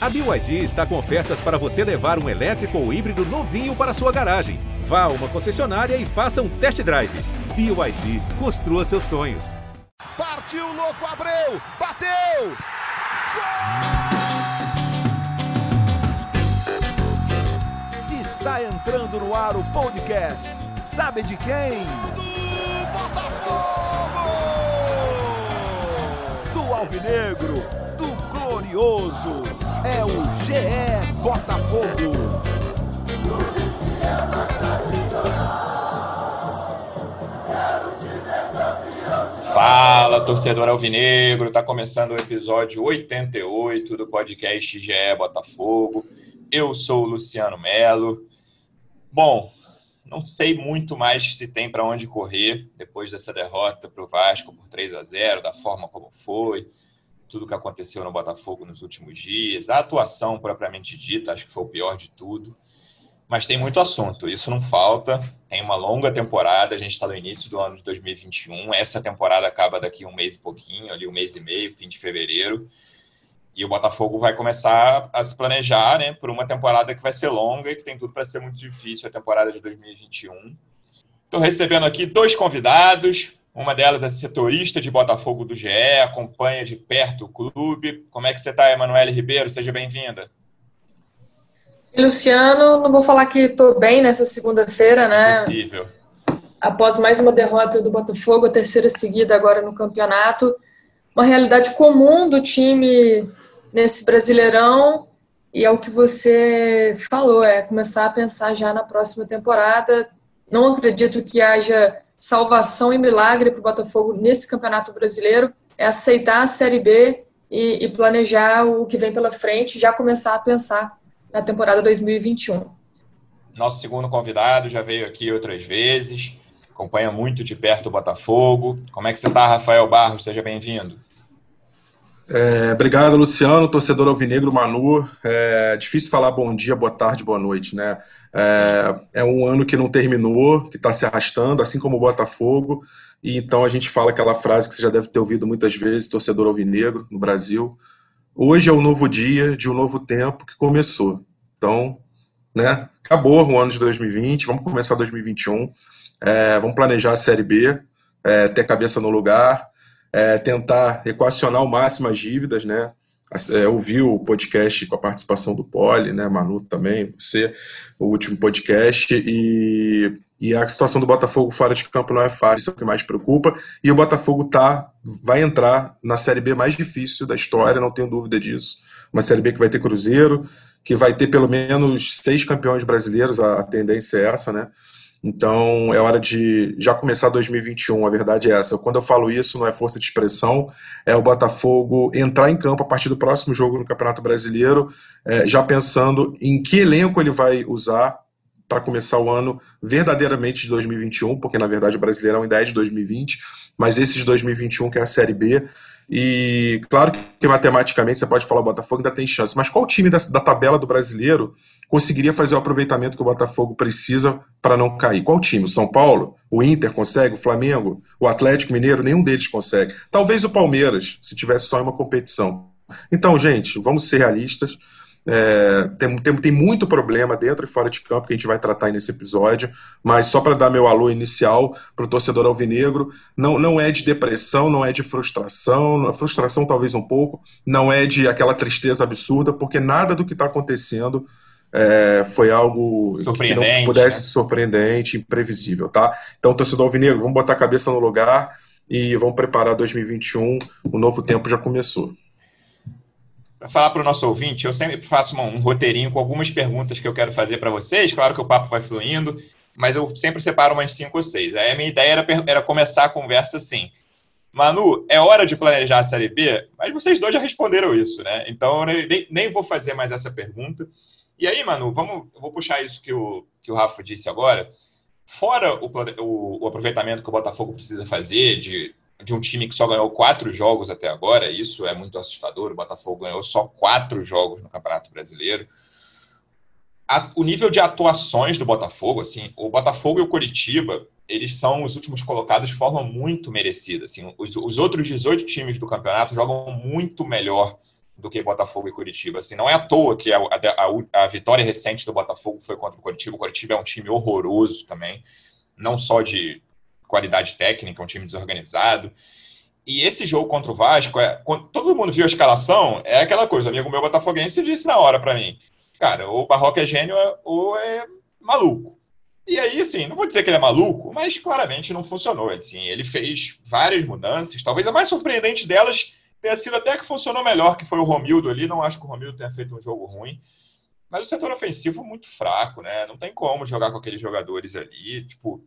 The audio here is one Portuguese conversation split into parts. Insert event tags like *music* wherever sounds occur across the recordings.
A BYD está com ofertas para você levar um elétrico ou híbrido novinho para sua garagem. Vá a uma concessionária e faça um test drive. BYD, construa seus sonhos. Partiu, louco, Abreu! Bateu! Gol! Está entrando no ar o podcast. Sabe de quem? Do Botafogo! Do Alvinegro, do Glorioso. É o GE Botafogo. Fala, torcedor alvinegro, tá começando o episódio 88 do podcast GE Botafogo. Eu sou o Luciano Melo. Bom, não sei muito mais se tem para onde correr depois dessa derrota para o Vasco por 3 a 0 da forma como foi, tudo que aconteceu no Botafogo nos últimos dias, a atuação propriamente dita, acho que foi o pior de tudo mas tem muito assunto, isso não falta. Tem uma longa temporada, a gente está no início do ano de 2021. Essa temporada acaba daqui um mês e pouquinho, ali um mês e meio, fim de fevereiro. E o Botafogo vai começar a se planejar né, por uma temporada que vai ser longa e que tem tudo para ser muito difícil a temporada de 2021. Estou recebendo aqui dois convidados. Uma delas é setorista de Botafogo do GE, acompanha de perto o clube. Como é que você está, Emanuele Ribeiro? Seja bem-vinda. Luciano, não vou falar que estou bem nessa segunda-feira, né? Possível. Após mais uma derrota do Botafogo, a terceira seguida agora no campeonato. Uma realidade comum do time nesse Brasileirão e é o que você falou, é começar a pensar já na próxima temporada. Não acredito que haja salvação e milagre para o Botafogo nesse Campeonato Brasileiro. É aceitar a Série B e, e planejar o que vem pela frente, já começar a pensar na temporada 2021. Nosso segundo convidado já veio aqui outras vezes, acompanha muito de perto o Botafogo. Como é que você está, Rafael Barros? Seja bem-vindo. É, obrigado, Luciano, torcedor alvinegro Manu. É difícil falar bom dia, boa tarde, boa noite, né? É, é um ano que não terminou, que está se arrastando, assim como o Botafogo. E então a gente fala aquela frase que você já deve ter ouvido muitas vezes, torcedor alvinegro no Brasil. Hoje é um novo dia de um novo tempo que começou. Então, né, acabou o ano de 2020, vamos começar 2021. É, vamos planejar a Série B, é, ter cabeça no lugar, é, tentar equacionar ao máximo as dívidas, né? É, o podcast com a participação do Poli, né, Manu também, você, o último podcast, e e a situação do Botafogo fora de campo não é fácil, isso é o que mais preocupa. E o Botafogo tá, vai entrar na Série B mais difícil da história, não tenho dúvida disso. Uma Série B que vai ter Cruzeiro, que vai ter pelo menos seis campeões brasileiros, a, a tendência é essa, né? Então é hora de já começar 2021, a verdade é essa. Quando eu falo isso, não é força de expressão, é o Botafogo entrar em campo a partir do próximo jogo no Campeonato Brasileiro, é, já pensando em que elenco ele vai usar para começar o ano verdadeiramente de 2021, porque na verdade o Brasileirão ainda é de 2020, mas esse de 2021 que é a Série B. E claro que matematicamente você pode falar o Botafogo ainda tem chance, mas qual time da, da tabela do brasileiro conseguiria fazer o aproveitamento que o Botafogo precisa para não cair? Qual time? O São Paulo? O Inter consegue? O Flamengo? O Atlético Mineiro? Nenhum deles consegue. Talvez o Palmeiras, se tivesse só uma competição. Então, gente, vamos ser realistas. É, tem, tem, tem muito problema dentro e fora de campo que a gente vai tratar nesse episódio, mas só para dar meu alô inicial para o torcedor alvinegro, não, não é de depressão, não é de frustração, frustração talvez um pouco, não é de aquela tristeza absurda, porque nada do que está acontecendo é, foi algo que não pudesse né? ser surpreendente, imprevisível, tá? Então, torcedor alvinegro, vamos botar a cabeça no lugar e vamos preparar 2021, o novo tempo já começou para falar para o nosso ouvinte, eu sempre faço um, um roteirinho com algumas perguntas que eu quero fazer para vocês. Claro que o papo vai fluindo, mas eu sempre separo umas cinco ou seis. Aí a minha ideia era, era começar a conversa assim. Manu, é hora de planejar a Série B? Mas vocês dois já responderam isso, né? Então eu nem, nem vou fazer mais essa pergunta. E aí, Manu, vamos, eu vou puxar isso que o, que o Rafa disse agora. Fora o, o, o aproveitamento que o Botafogo precisa fazer de de um time que só ganhou quatro jogos até agora, isso é muito assustador. O Botafogo ganhou só quatro jogos no Campeonato Brasileiro. A, o nível de atuações do Botafogo, assim, o Botafogo e o Coritiba, eles são os últimos colocados de forma muito merecida. Assim, os, os outros 18 times do campeonato jogam muito melhor do que Botafogo e Curitiba. Assim, não é à toa que a, a, a, vitória recente do Botafogo foi contra o Curitiba. O Curitiba é um time horroroso também, não só de qualidade técnica, é um time desorganizado. E esse jogo contra o Vasco, é, todo mundo viu a escalação, é aquela coisa. O amigo meu botafoguense disse na hora para mim, cara, ou o Barroca é gênio ou é maluco. E aí, assim, não vou dizer que ele é maluco, mas claramente não funcionou. Assim, ele fez várias mudanças, talvez a mais surpreendente delas tenha sido até que funcionou melhor, que foi o Romildo ali. Não acho que o Romildo tenha feito um jogo ruim. Mas o setor ofensivo muito fraco, né? Não tem como jogar com aqueles jogadores ali. Tipo,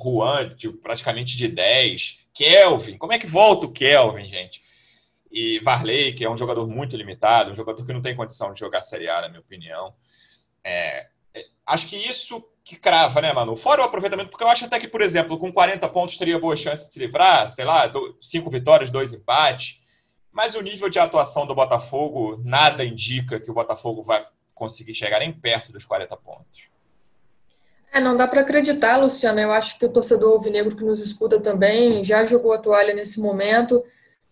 Juan, tipo, praticamente de 10. Kelvin, como é que volta o Kelvin, gente? E Varley, que é um jogador muito limitado, um jogador que não tem condição de jogar Série A, na minha opinião. É, é acho que isso que crava, né, Manu? Fora o aproveitamento, porque eu acho até que, por exemplo, com 40 pontos teria boa chance de se livrar, sei lá, cinco vitórias, dois empates. Mas o nível de atuação do Botafogo, nada indica que o Botafogo vai conseguir chegar nem perto dos 40 pontos. É, não dá para acreditar, Luciano. Eu acho que o torcedor alvinegro que nos escuta também já jogou a toalha nesse momento,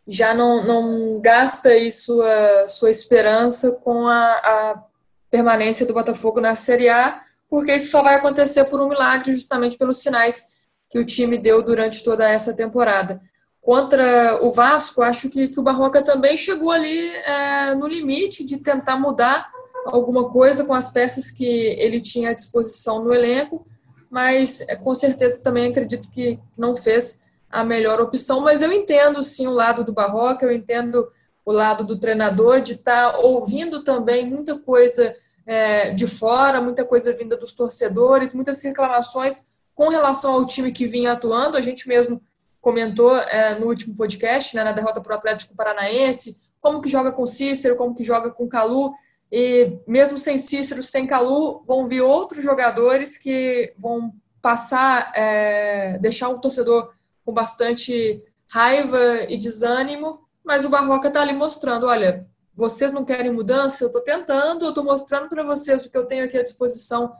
já não, não gasta aí sua, sua esperança com a, a permanência do Botafogo na Série A, porque isso só vai acontecer por um milagre, justamente pelos sinais que o time deu durante toda essa temporada. Contra o Vasco, acho que, que o Barroca também chegou ali é, no limite de tentar mudar alguma coisa com as peças que ele tinha à disposição no elenco, mas é, com certeza também acredito que não fez a melhor opção. Mas eu entendo sim o lado do Barroca, eu entendo o lado do treinador de estar tá ouvindo também muita coisa é, de fora, muita coisa vinda dos torcedores, muitas reclamações com relação ao time que vinha atuando. A gente mesmo comentou é, no último podcast, né, na derrota para o Atlético Paranaense, como que joga com Cícero, como que joga com Calu, e mesmo sem Cícero, sem Calu, vão vir outros jogadores que vão passar, é, deixar o torcedor com bastante raiva e desânimo, mas o Barroca está ali mostrando, olha, vocês não querem mudança, eu estou tentando, eu estou mostrando para vocês o que eu tenho aqui à disposição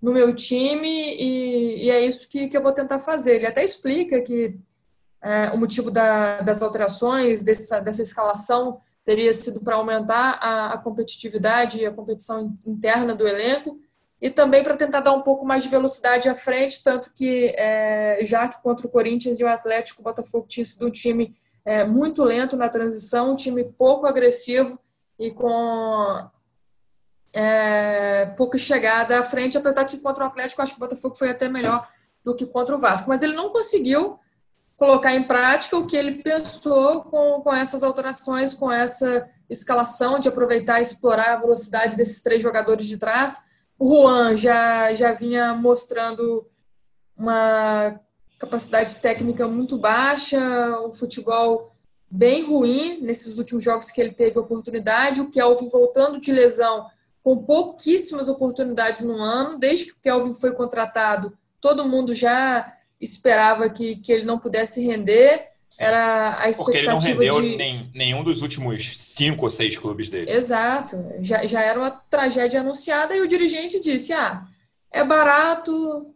no meu time e, e é isso que, que eu vou tentar fazer. Ele até explica que é, o motivo da, das alterações, dessa, dessa escalação, teria sido para aumentar a, a, competitividade e a competição interna do elenco, e também para tentar dar um pouco mais de velocidade à frente, tanto que, é, já que contra o Corinthians e o Atlético, o Botafogo tinha sido um time é, muito lento na transição, um time pouco agressivo e com é, pouca chegada à frente, apesar de contra o Atlético, acho que o Botafogo foi até melhor do que contra o Vasco, mas ele não conseguiu colocar em prática o que ele pensou com, com essas alterações, com essa escalação de aproveitar e explorar a velocidade desses três jogadores de trás. O Juan já, já vinha mostrando uma capacidade técnica muito baixa, um futebol bem ruim nesses últimos jogos que ele teve oportunidade. O Kelvin voltando de lesão com pouquíssimas oportunidades no ano. Desde que o Kelvin foi contratado, todo mundo já esperava que, que ele não pudesse render. Sim. Era a expectativa Porque ele não rendeu de... nem, nenhum dos últimos cinco ou seis clubes dele. Exato. Já, já era uma tragédia anunciada e o dirigente disse: ah, é barato,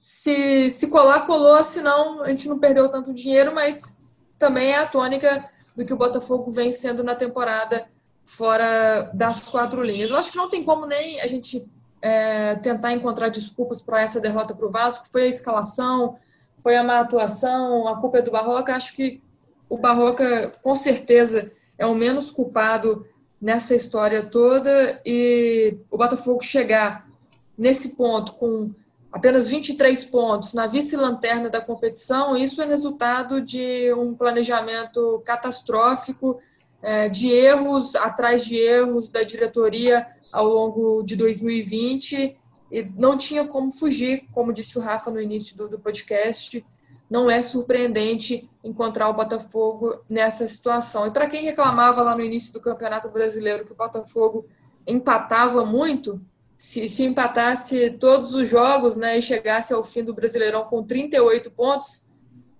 se, se colar, colou, senão a gente não perdeu tanto dinheiro, mas também é a tônica do que o Botafogo vem sendo na temporada fora das quatro linhas. Eu acho que não tem como nem a gente é, tentar encontrar desculpas para essa derrota para o Vasco, foi a escalação, foi a má atuação, a culpa é do Barroca. Acho que o Barroca, com certeza, é o menos culpado nessa história toda e o Botafogo chegar nesse ponto com apenas 23 pontos na vice-lanterna da competição, isso é resultado de um planejamento catastrófico, é, de erros atrás de erros da diretoria ao longo de 2020 e não tinha como fugir, como disse o Rafa no início do, do podcast. Não é surpreendente encontrar o Botafogo nessa situação. E para quem reclamava lá no início do Campeonato Brasileiro que o Botafogo empatava muito, se, se empatasse todos os jogos né, e chegasse ao fim do Brasileirão com 38 pontos,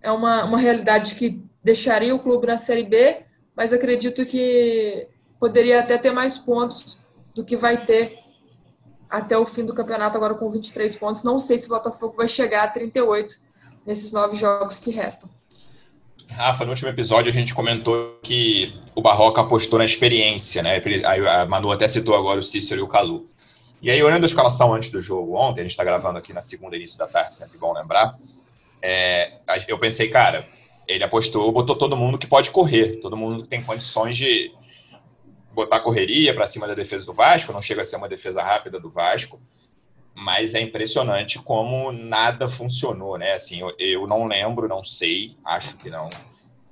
é uma, uma realidade que deixaria o clube na Série B, mas acredito que poderia até ter mais pontos do que vai ter até o fim do campeonato, agora com 23 pontos. Não sei se o Botafogo vai chegar a 38 nesses nove jogos que restam. Rafa, no último episódio a gente comentou que o Barroca apostou na experiência, né? A Manu até citou agora o Cícero e o Calu. E aí, olhando a escalação antes do jogo ontem, a gente está gravando aqui na segunda início da tarde, sempre bom lembrar. É, eu pensei, cara, ele apostou, botou todo mundo que pode correr, todo mundo que tem condições de botar correria para cima da defesa do Vasco, não chega a ser uma defesa rápida do Vasco, mas é impressionante como nada funcionou, né? Assim, eu, eu não lembro, não sei, acho que não,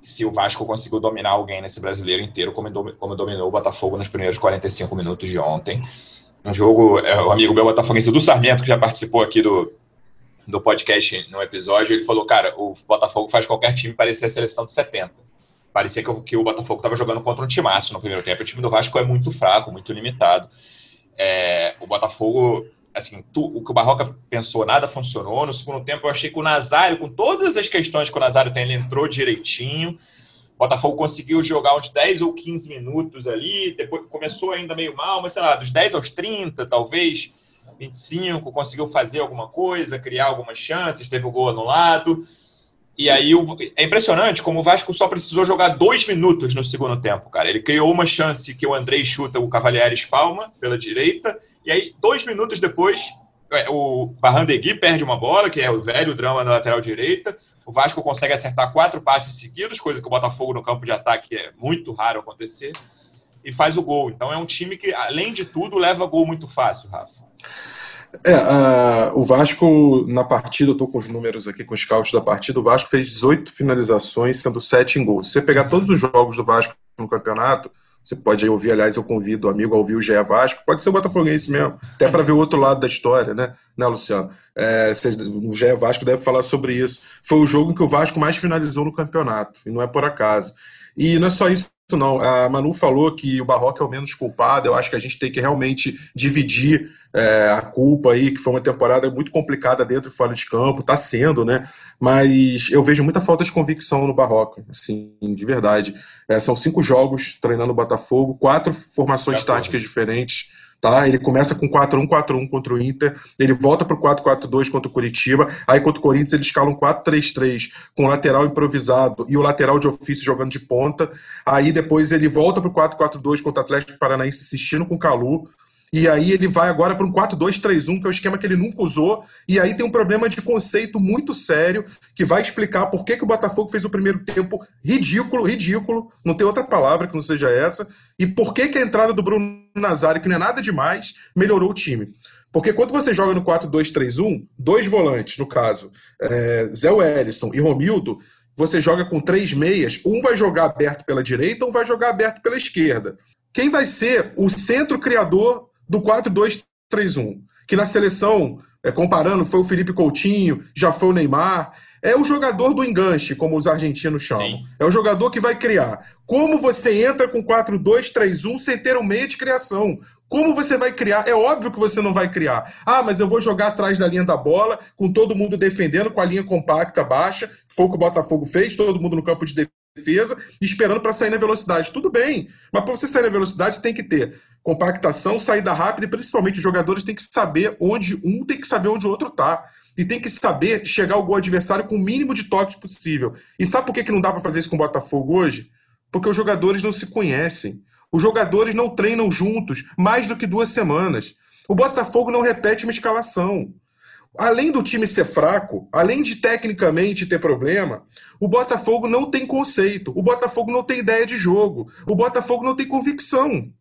se o Vasco conseguiu dominar alguém nesse brasileiro inteiro como, como dominou o Botafogo nos primeiros 45 minutos de ontem. Um jogo, é, o amigo meu botafoguense do Sarmento, que já participou aqui do, do podcast no episódio, ele falou, cara, o Botafogo faz qualquer time parecer a seleção de 70. Parecia que, que o Botafogo estava jogando contra um timaço no primeiro tempo. O time do Vasco é muito fraco, muito limitado. É, o Botafogo assim, tu, o que o Barroca pensou, nada funcionou. No segundo tempo, eu achei que o Nazário, com todas as questões que o Nazário tem, ele entrou direitinho. O Botafogo conseguiu jogar uns 10 ou 15 minutos ali, depois começou ainda meio mal, mas sei lá, dos 10 aos 30, talvez 25, conseguiu fazer alguma coisa, criar algumas chances, teve o gol anulado. E aí é impressionante como o Vasco só precisou jogar dois minutos no segundo tempo, cara. Ele criou uma chance que o Andrei chuta o Cavalieri espalma pela direita, e aí, dois minutos depois, é, o Barrandegui perde uma bola, que é o velho drama na lateral direita. O Vasco consegue acertar quatro passes seguidos, coisa que o Botafogo no campo de ataque é muito raro acontecer, e faz o gol. Então é um time que, além de tudo, leva gol muito fácil, Rafa. É, o Vasco, na partida, eu estou com os números aqui, com os scouts da partida, o Vasco fez 18 finalizações, sendo 7 em gols. Se você pegar todos os jogos do Vasco no campeonato, você pode ouvir, aliás, eu convido o amigo a ouvir o GE Vasco, pode ser o Botafoguense mesmo, até para ver o outro lado da história, né, né Luciano? É, o GE Vasco deve falar sobre isso. Foi o jogo em que o Vasco mais finalizou no campeonato, e não é por acaso. E não é só isso não. A Manu falou que o Barroca é o menos culpado. Eu acho que a gente tem que realmente dividir é, a culpa aí, que foi uma temporada muito complicada dentro e fora de campo, está sendo, né? Mas eu vejo muita falta de convicção no Barroca, assim, de verdade. É, são cinco jogos treinando o Botafogo, quatro formações táticas diferentes. Tá? Ele começa com 4-1-4-1 contra o Inter, ele volta para o 4-4-2 contra o Curitiba, aí contra o Corinthians ele escala um 4-3-3 com o lateral improvisado e o lateral de ofício jogando de ponta, aí depois ele volta para o 4-4-2 contra o Atlético Paranaense assistindo com o Calu, e aí ele vai agora para um 4-2-3-1, que é o esquema que ele nunca usou. E aí tem um problema de conceito muito sério, que vai explicar por que, que o Botafogo fez o primeiro tempo ridículo, ridículo, não tem outra palavra que não seja essa, e por que, que a entrada do Bruno Nazário, que não é nada demais, melhorou o time. Porque quando você joga no 4-2-3-1, dois volantes, no caso, é, Zé Wellison e Romildo, você joga com três meias, um vai jogar aberto pela direita, um vai jogar aberto pela esquerda. Quem vai ser o centro criador do 4-2-3-1, que na seleção, é, comparando, foi o Felipe Coutinho, já foi o Neymar. É o jogador do enganche, como os argentinos chamam. Sim. É o jogador que vai criar. Como você entra com 4-2-3-1 sem ter um meio de criação? Como você vai criar? É óbvio que você não vai criar. Ah, mas eu vou jogar atrás da linha da bola, com todo mundo defendendo, com a linha compacta baixa, que foi o que o Botafogo fez, todo mundo no campo de defesa, esperando para sair na velocidade. Tudo bem, mas para você sair na velocidade, tem que ter compactação, saída rápida e principalmente os jogadores têm que saber onde um tem que saber onde o outro tá. E tem que saber chegar ao gol adversário com o mínimo de toques possível. E sabe por que, que não dá para fazer isso com o Botafogo hoje? Porque os jogadores não se conhecem. Os jogadores não treinam juntos mais do que duas semanas. O Botafogo não repete uma escalação. Além do time ser fraco, além de tecnicamente ter problema, o Botafogo não tem conceito. O Botafogo não tem ideia de jogo. O Botafogo não tem convicção.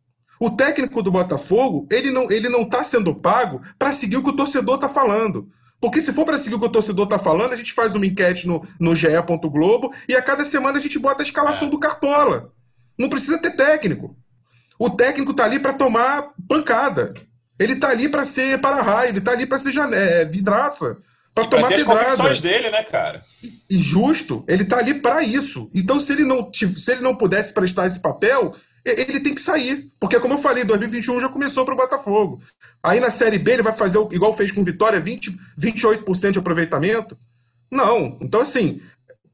O técnico do Botafogo, ele não ele não está sendo pago para seguir o que o torcedor está falando. Porque se for para seguir o que o torcedor está falando, a gente faz uma enquete no, no GE. Globo e a cada semana a gente bota a escalação é. do Cartola. Não precisa ter técnico. O técnico está ali para tomar pancada. Ele está ali para ser para-raio, ele está ali para ser é, vidraça, para tomar ter pedrada. As dele, né, cara? E justo, ele está ali para isso. Então, se ele não se ele não pudesse prestar esse papel, ele tem que sair. Porque, como eu falei, 2021 já começou para o Botafogo. Aí na Série B ele vai fazer igual fez com Vitória, 20, 28% de aproveitamento? Não. Então, assim,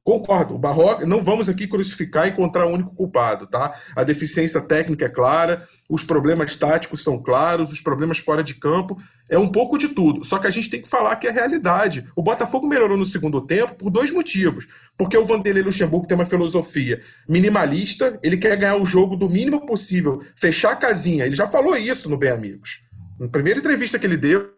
Concordo. O Barroca, não vamos aqui crucificar e encontrar o único culpado, tá? A deficiência técnica é clara, os problemas táticos são claros, os problemas fora de campo, é um pouco de tudo. Só que a gente tem que falar que é realidade. O Botafogo melhorou no segundo tempo por dois motivos. Porque o Vanderlei Luxemburgo tem uma filosofia minimalista, ele quer ganhar o jogo do mínimo possível, fechar a casinha. Ele já falou isso no Bem Amigos. Na primeira entrevista que ele deu,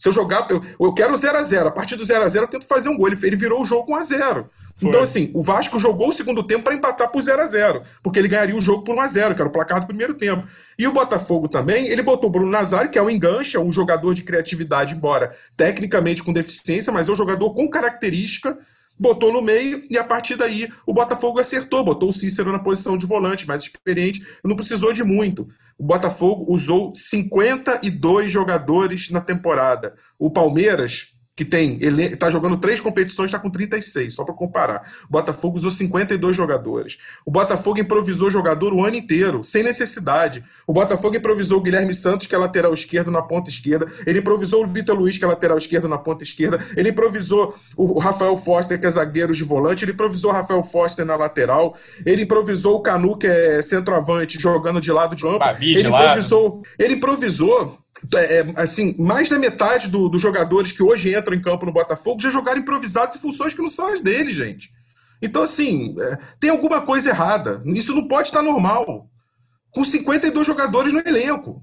se eu jogar, eu, eu quero 0 a 0 A partir do 0 a 0 eu tento fazer um gol. Ele, ele virou o jogo 1 a 0 Então, assim, o Vasco jogou o segundo tempo para empatar por 0 a 0 porque ele ganharia o jogo por 1 a 0 que era o placar do primeiro tempo. E o Botafogo também, ele botou o Bruno Nazário, que é um engancha, um jogador de criatividade, embora tecnicamente com deficiência, mas é um jogador com característica botou no meio e a partir daí o Botafogo acertou, botou o Cícero na posição de volante, mais experiente, não precisou de muito. O Botafogo usou 52 jogadores na temporada. O Palmeiras que tem, ele está jogando três competições, está com 36, só para comparar. O Botafogo usou 52 jogadores. O Botafogo improvisou jogador o ano inteiro, sem necessidade. O Botafogo improvisou o Guilherme Santos, que é lateral esquerdo, na ponta esquerda. Ele improvisou o Vitor Luiz, que é lateral esquerdo, na ponta esquerda. Ele improvisou o Rafael Foster, que é zagueiro de volante. Ele improvisou o Rafael Foster na lateral. Ele improvisou o Canu, que é centroavante, jogando de lado de campo. Ele improvisou, ele improvisou é, é, assim, mais da metade do, dos jogadores que hoje entram em campo no Botafogo já jogaram improvisados em funções que não são as deles, gente. Então, assim, é, tem alguma coisa errada. Isso não pode estar normal. Com 52 jogadores no elenco.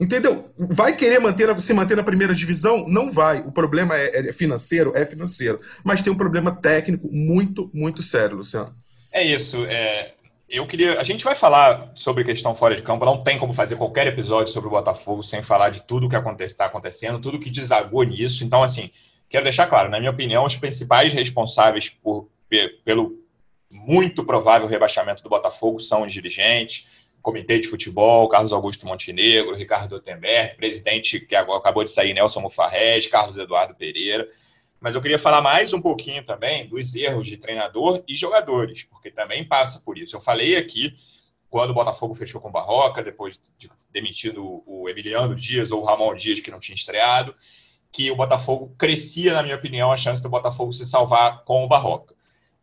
Entendeu? Vai querer manter, se manter na primeira divisão? Não vai. O problema é, é financeiro? É financeiro. Mas tem um problema técnico muito, muito sério, Luciano. É isso. É, eu queria. A gente vai falar sobre questão fora de campo. Não tem como fazer qualquer episódio sobre o Botafogo sem falar de tudo que está acontecendo, tudo que desagou nisso. Então, assim, quero deixar claro, na minha opinião, os principais responsáveis por, pelo muito provável rebaixamento do Botafogo são os dirigentes, comitê de futebol, Carlos Augusto Montenegro, Ricardo Otenberg, presidente que agora acabou de sair, Nelson Mufarrez, Carlos Eduardo Pereira. Mas eu queria falar mais um pouquinho também dos erros de treinador e jogadores, porque também passa por isso. Eu falei aqui quando o Botafogo fechou com o Barroca, depois de demitido o Emiliano Dias ou o Ramon Dias, que não tinha estreado, que o Botafogo crescia, na minha opinião, a chance do Botafogo se salvar com o Barroca.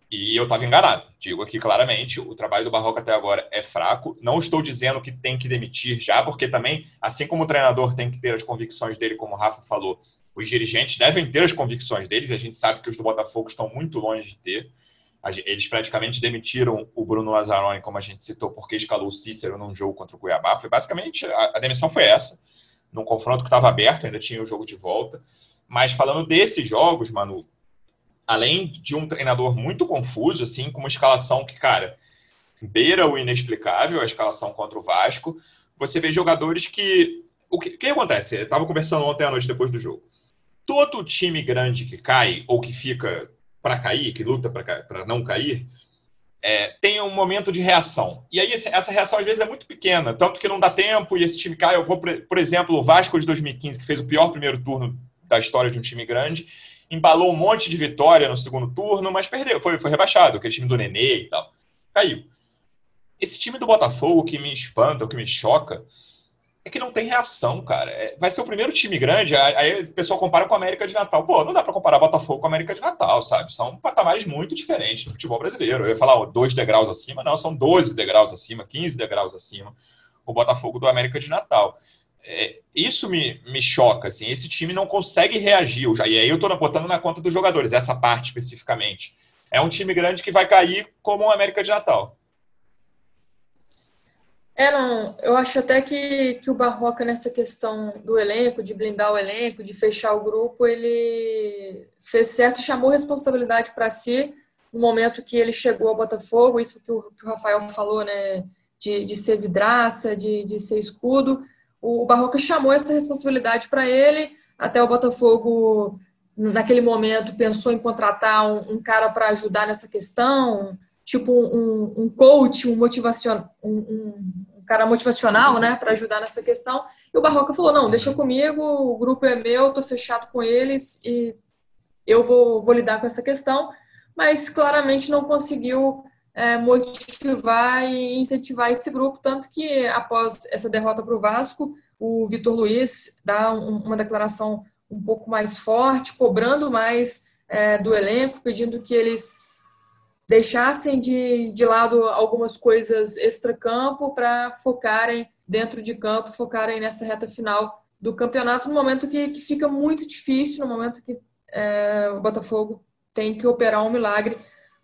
E eu estava enganado. Digo aqui claramente, o trabalho do Barroca até agora é fraco. Não estou dizendo que tem que demitir já, porque também, assim como o treinador tem que ter as convicções dele, como o Rafa falou, os dirigentes devem ter as convicções deles, a gente sabe que os do Botafogo estão muito longe de ter. Eles praticamente demitiram o Bruno Lazzaroni, como a gente citou, porque escalou o Cícero num jogo contra o Cuiabá. Foi basicamente, a, demissão foi essa, num confronto que estava aberto, ainda tinha o jogo de volta. Mas falando desses jogos, Manu, além de um treinador muito confuso, assim, com uma escalação que, cara, beira o inexplicável, a escalação contra o Vasco, você vê jogadores que. O que, que acontece? Eu estava conversando ontem à noite depois do jogo todo time grande que cai ou que fica para cair, que luta para não cair, é, tem um momento de reação. E aí essa reação às vezes é muito pequena, tanto que não dá tempo e esse time cai. Eu vou, por exemplo, o Vasco de 2015, que fez o pior primeiro turno da história de um time grande, embalou um monte de vitória no segundo turno, mas perdeu, foi, foi rebaixado, aquele time do Nenê e tal. Caiu. Esse time do Botafogo que me espanta, o que me choca, é que não tem reação, cara. É, vai ser o primeiro time grande, aí o pessoal compara com a América de Natal. Pô, não dá para comparar Botafogo com a América de Natal, sabe? São patamares muito diferentes do futebol brasileiro. Eu ia falar ó, dois degraus acima, não, são 12 degraus acima, 15 degraus acima, o Botafogo do América de Natal. É, isso me, me choca, assim, esse time não consegue reagir. E aí eu tô botando na conta dos jogadores, essa parte especificamente. É um time grande que vai cair como o América de Natal. É, não, eu acho até que, que o Barroca, nessa questão do elenco, de blindar o elenco, de fechar o grupo, ele fez certo e chamou responsabilidade para si no momento que ele chegou ao Botafogo, isso que o, que o Rafael falou, né, de, de ser vidraça, de, de ser escudo. O, o Barroca chamou essa responsabilidade para ele, até o Botafogo, naquele momento, pensou em contratar um, um cara para ajudar nessa questão, tipo um, um coach, um motivacional, um, cara motivacional, né, para ajudar nessa questão. E o Barroca falou: não, deixa comigo, o grupo é meu, tô fechado com eles e eu vou, vou lidar com essa questão. Mas claramente não conseguiu é, motivar e incentivar esse grupo, tanto que após essa derrota para o Vasco, o Vitor Luiz dá uma declaração um pouco mais forte, cobrando mais é, do elenco, pedindo que eles deixassem de, de lado algumas coisas extra-campo para focarem dentro de campo, focarem nessa reta final do campeonato, no momento que, que fica muito difícil, no momento que é, o Botafogo tem que operar um milagre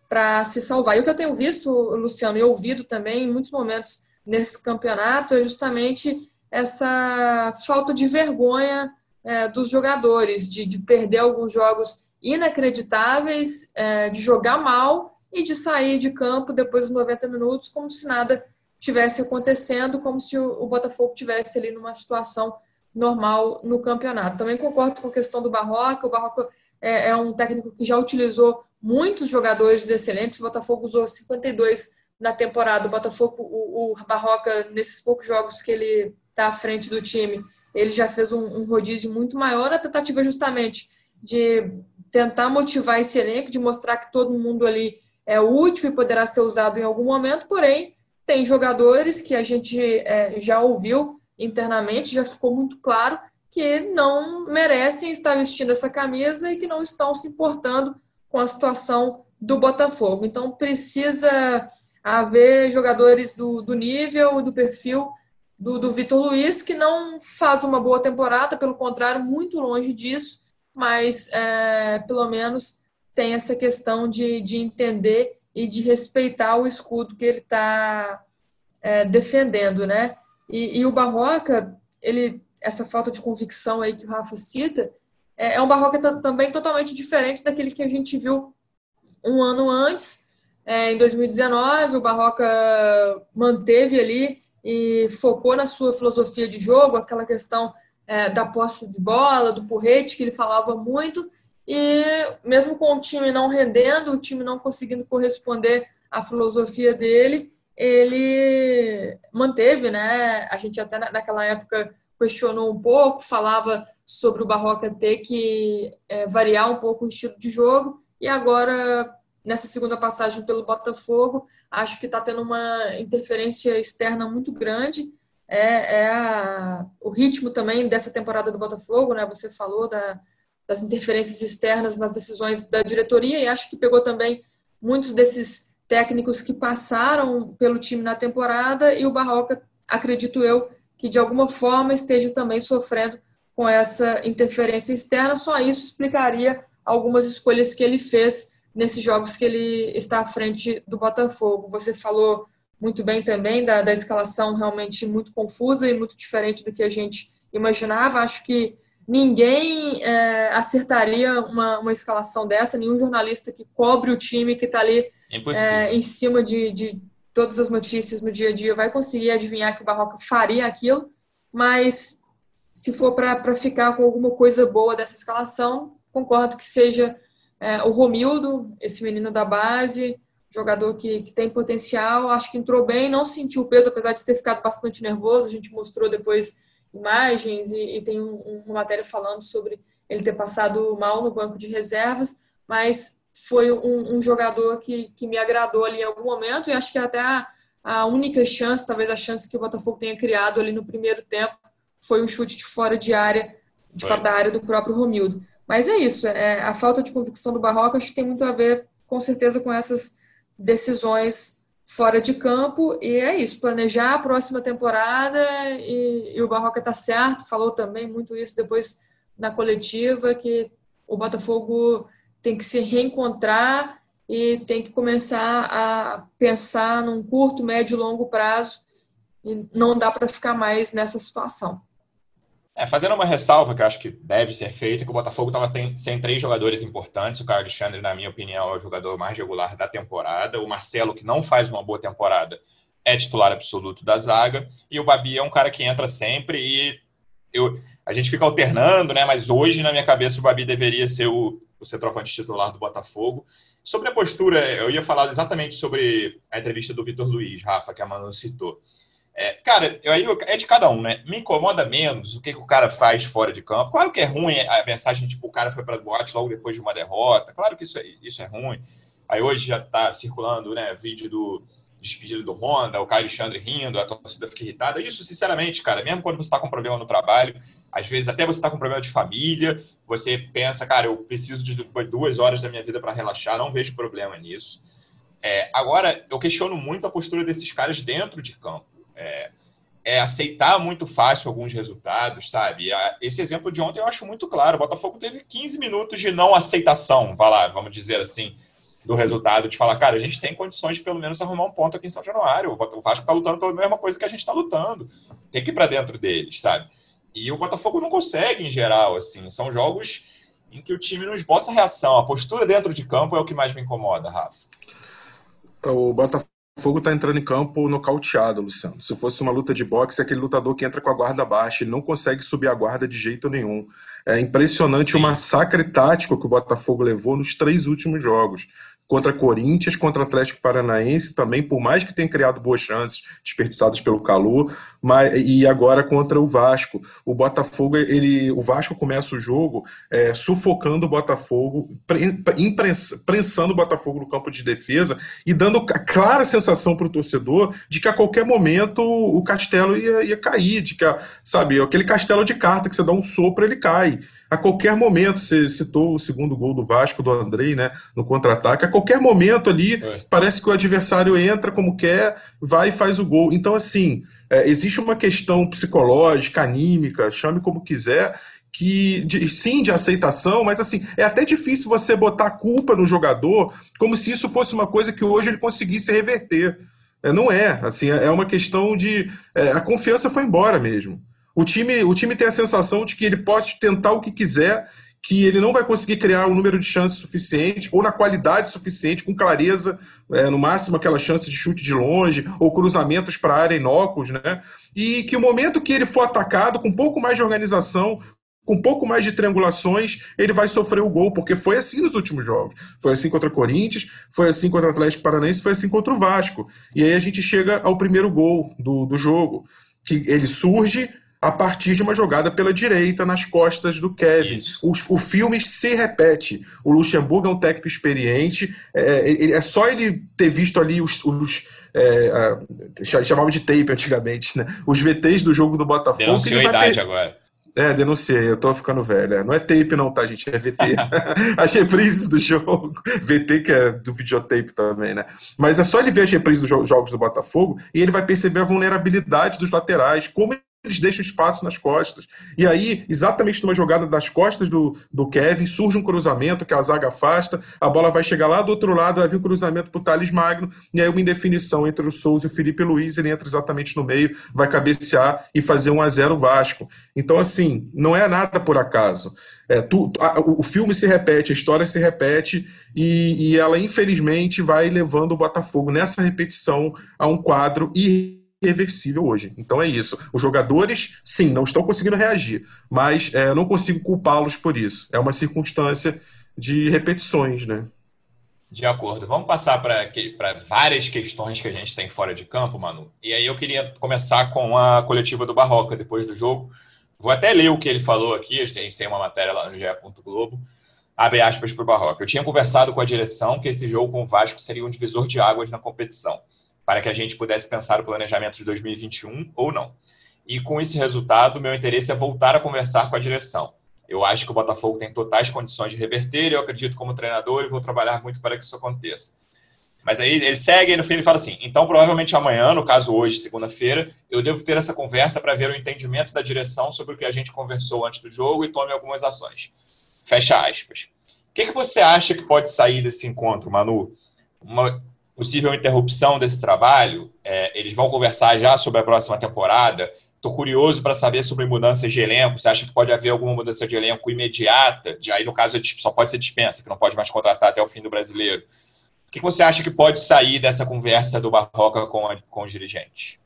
para se salvar. E o que eu tenho visto, Luciano, e ouvido também em muitos momentos nesse campeonato é justamente essa falta de vergonha é, dos jogadores, de, de, perder alguns jogos inacreditáveis, é, de jogar mal e de sair de campo depois dos 90 minutos como se nada tivesse acontecendo, como se o, Botafogo tivesse ali numa situação normal no campeonato. Também concordo com a questão do Barroca. O Barroca é, é um técnico que já utilizou muitos jogadores excelentes. O Botafogo usou 52 na temporada. O Botafogo, o, o Barroca, nesses poucos jogos que ele está à frente do time, ele já fez um, um rodízio muito maior na tentativa justamente de tentar motivar esse elenco, de mostrar que todo mundo ali é útil e poderá ser usado em algum momento, porém, tem jogadores que a gente é, já ouviu internamente, já ficou muito claro que não merecem estar vestindo essa camisa e que não estão se importando com a situação do Botafogo. Então, precisa haver jogadores do, do nível e do perfil do, do Vitor Luiz, que não faz uma boa temporada, pelo contrário, muito longe disso, mas é, pelo menos tem essa questão de, de entender e de respeitar o escudo que ele está é, defendendo, né? E, e, o Barroca, ele, essa falta de convicção aí que o Rafa cita, é, é um Barroca também totalmente diferente daquele que a gente viu um ano antes, é, em 2019, o Barroca manteve ali e focou na sua filosofia de jogo, aquela questão é, da posse de bola, do porrete, que ele falava muito, e mesmo com o time não rendendo, o time não conseguindo corresponder à filosofia dele, ele manteve, né? A gente até naquela época questionou um pouco, falava sobre o Barroca ter que é, variar um pouco o estilo de jogo, e agora, nessa segunda passagem pelo Botafogo, acho que está tendo uma interferência externa muito grande. É, é a, o ritmo também dessa temporada do Botafogo, né? Você falou da, das interferências externas nas decisões da diretoria e acho que pegou também muitos desses técnicos que passaram pelo time na temporada e o Barroca, acredito eu, que de alguma forma esteja também sofrendo com essa interferência externa. Só isso explicaria algumas escolhas que ele fez nesses jogos que ele está à frente do Botafogo. Você falou muito bem também da, da escalação realmente muito confusa e muito diferente do que a gente imaginava. Acho que ninguém é, acertaria uma, uma escalação dessa, nenhum jornalista que cobre o time, que está ali é, em cima de, de todas as notícias no dia a dia, vai conseguir adivinhar que o Barroca faria aquilo, mas se for para ficar com alguma coisa boa dessa escalação, concordo que seja é, o Romildo, esse menino da base, jogador que, que tem potencial, acho que entrou bem, não sentiu o peso, apesar de ter ficado bastante nervoso, a gente mostrou depois imagens e, e tem um, uma matéria falando sobre ele ter passado mal no banco de reservas, mas foi um, um, jogador que, que me agradou ali em algum momento e acho que até a, a única chance, talvez a chance que o Botafogo tenha criado ali no primeiro tempo foi um chute de fora de área, de fora da área do próprio Romildo. Mas é isso, é, a falta de convicção do Barroca acho que tem muito a ver, com certeza, com essas decisões fora de campo. E é isso, planejar a próxima temporada e, e o Barroca está certo, falou também muito isso depois na coletiva, que o Botafogo tem que se reencontrar e tem que começar a pensar num curto, médio e longo prazo e não dá para ficar mais nessa situação. É, fazendo uma ressalva que acho que deve ser feita, que o Botafogo estava sem três jogadores importantes. O Carlos Alexandre, na minha opinião, é o jogador mais regular da temporada. O Marcelo, que não faz uma boa temporada, é titular absoluto da zaga. E o Babi é um cara que entra sempre e eu, a gente fica alternando, né? Mas hoje, na minha cabeça, o Babi deveria ser o, o centroavante titular do Botafogo. Sobre a postura, eu ia falar exatamente sobre a entrevista do Vitor Luiz, Rafa, que a Manu citou. É, cara, aí é de cada um, né? Me incomoda menos o que, que, o cara faz fora de campo. Claro que é ruim a mensagem, tipo, o cara foi para boate logo depois de uma derrota. Claro que isso é, isso é ruim. Aí hoje já está circulando, né, vídeo do despedido do Honda, o Caio Alexandre rindo, a torcida fica irritada. Isso, sinceramente, cara, mesmo quando você está com problema no trabalho, às vezes até você está com problema de família, você pensa, cara, eu preciso de duas horas da minha vida para relaxar, não vejo problema nisso. É, agora, eu questiono muito a postura desses caras dentro de campo. É, é, aceitar muito fácil alguns resultados, sabe? Esse exemplo de ontem eu acho muito claro. O Botafogo teve 15 minutos de não aceitação, lá, vamos dizer assim, do resultado, de falar, cara, a gente tem condições de pelo menos arrumar um ponto aqui em São Januário. O Vasco está lutando pela mesma coisa que a gente está lutando. Tem que ir para dentro deles, sabe? E o Botafogo não consegue, em geral, assim. São jogos em que o time não esboça reação. A postura dentro de campo é o que mais me incomoda, Rafa. O Botafogo Fogo está entrando em campo nocauteado, Luciano. Se fosse uma luta de boxe, é aquele lutador que entra com a guarda baixa, ele não consegue subir a guarda de jeito nenhum. É impressionante Sim. o massacre tático que o Botafogo levou nos três últimos jogos contra Corinthians, contra Atlético Paranaense também, por mais que tenha criado boas chances desperdiçadas pelo calor, mas, e agora contra o Vasco. O Botafogo, ele, o Vasco começa o jogo é, sufocando o Botafogo, prensando o Botafogo no campo de defesa e dando a clara sensação para o torcedor de que a qualquer momento o castelo ia, ia cair, de que, sabe, aquele castelo de carta que você dá um sopro, ele cai a qualquer momento, você citou o segundo gol do Vasco, do Andrei, né, no contra-ataque, a qualquer momento ali, é. parece que o adversário entra como quer, vai e faz o gol. Então, assim, é, existe uma questão psicológica, anímica, chame como quiser, que de, sim de aceitação, mas assim é até difícil você botar culpa no jogador como se isso fosse uma coisa que hoje ele conseguisse reverter. É, não é, assim é uma questão de é, a confiança foi embora mesmo. O time, o time tem a sensação de que ele pode tentar o que quiser, que ele não vai conseguir criar o número de chances suficiente ou na qualidade suficiente, com clareza, é, no máximo aquelas chances de chute de longe ou cruzamentos para a área inócuos, né? E que o momento que ele for atacado, com um pouco mais de organização, com um pouco mais de triangulações, ele vai sofrer o gol, porque foi assim nos últimos jogos. Foi assim contra o Corinthians, foi assim contra o Atlético Paranaense, foi assim contra o Vasco. E aí a gente chega ao primeiro gol do, do jogo, que ele surge a partir de uma jogada pela direita nas costas do Kevin. O, o, filme se repete. O Luxemburgo é um técnico experiente, é, é só ele ter visto ali os. os é, chamavam de tape antigamente, né? Os VTs do jogo do Botafogo. Denunciou a idade per... agora. É, denunciei, eu tô ficando velho. É, não é tape, não, tá, gente? É VT. *laughs* *laughs* as reprises do jogo. VT, que é do videotape também, né? Mas é só ele ver as reprises dos jogos do Botafogo e ele vai perceber a vulnerabilidade dos laterais, como eles deixam espaço nas costas. E aí, exatamente numa jogada das costas do, do Kevin, surge um cruzamento que a zaga afasta, a bola vai chegar lá do outro lado, vai vir um cruzamento para o Thales Magno, e aí uma indefinição entre o Souza e o Felipe Luiz, ele entra exatamente no meio, vai cabecear e fazer um a 0 Vasco. Então, assim, não é nada por acaso. É, tu, a, o filme se repete, a história se repete, e, e ela, infelizmente, vai levando o Botafogo nessa repetição a um quadro irreversível irreversível hoje. Então é isso. Os jogadores, sim, não estão conseguindo reagir, mas é, não consigo culpá-los por isso. É uma circunstância de repetições, né? De acordo. Vamos passar para várias questões que a gente tem fora de campo, Manu. E aí eu queria começar com a coletiva do Barroca depois do jogo. Vou até ler o que ele falou aqui, a gente tem uma matéria lá no GE. Globo. Abre aspas para o Barroca. Eu tinha conversado com a direção que esse jogo com o Vasco seria um divisor de águas na competição para que a gente pudesse pensar o planejamento de 2021 ou não. E com esse resultado, meu interesse é voltar a conversar com a direção. Eu acho que o Botafogo tem totais condições de reverter, eu acredito como treinador e vou trabalhar muito para que isso aconteça. Mas aí ele segue e no fim ele fala assim: então provavelmente amanhã, no caso hoje, segunda-feira, eu devo ter essa conversa para ver o entendimento da direção sobre o que a gente conversou antes do jogo e tome algumas ações. Fecha aspas. O que, que você acha que pode sair desse encontro, Manu? Uma possível interrupção desse trabalho. É, eles vão conversar já sobre a próxima temporada. Estou curioso para saber sobre mudanças de elenco. Você acha que pode haver alguma mudança de elenco imediata? De aí, no caso, só pode ser dispensa, que não pode mais contratar até o fim do brasileiro. O que você acha que pode sair dessa conversa do Barroca com, a, com os dirigentes?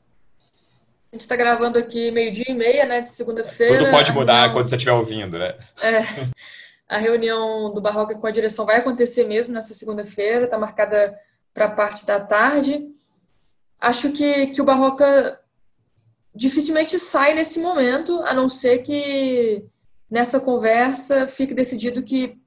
A gente está gravando aqui meio-dia e meia, né, de segunda-feira. Tudo pode mudar reunião... quando você estiver ouvindo, né? É. A reunião do Barroca com a direção vai acontecer mesmo nessa segunda-feira, está marcada para a parte da tarde. Acho que, que o Barroca dificilmente sai nesse momento, a não ser que nessa conversa fique decidido que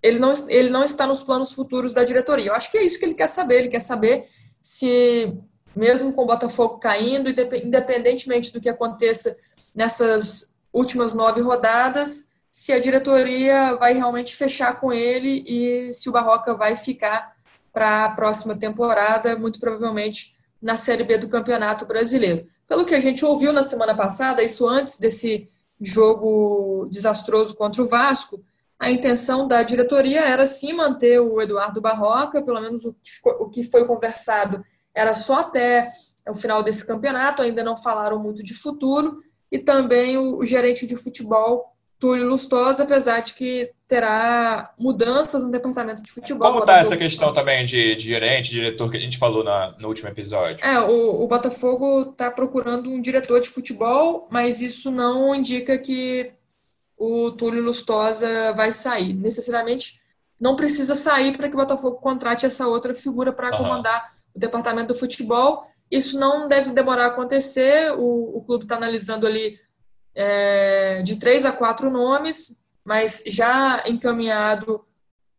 ele não, ele não está nos planos futuros da diretoria. Eu acho que é isso que ele quer saber. Ele quer saber se, mesmo com o Botafogo caindo, independentemente do que aconteça nessas últimas nove rodadas, se a diretoria vai realmente fechar com ele e se o Barroca vai ficar para a próxima temporada, muito provavelmente na Série B do Campeonato Brasileiro. Pelo que a gente ouviu na semana passada, isso antes desse jogo desastroso contra o Vasco, a intenção da diretoria era sim manter o Eduardo Barroca, pelo menos o que, ficou, o que foi conversado era só até o final desse campeonato, ainda não falaram muito de futuro, e também o, o gerente de futebol Túlio Lustosa, apesar de que terá mudanças no departamento de futebol. Como está essa questão também de, de, gerente, diretor, que a gente falou na, no último episódio? É, o, o Botafogo está procurando um diretor de futebol, mas isso não indica que o Túlio Lustosa vai sair. Necessariamente não precisa sair para que o Botafogo contrate essa outra figura para uhum. comandar o departamento do futebol. Isso não deve demorar a acontecer. O, o clube está analisando ali é, de três a quatro nomes, mas já encaminhado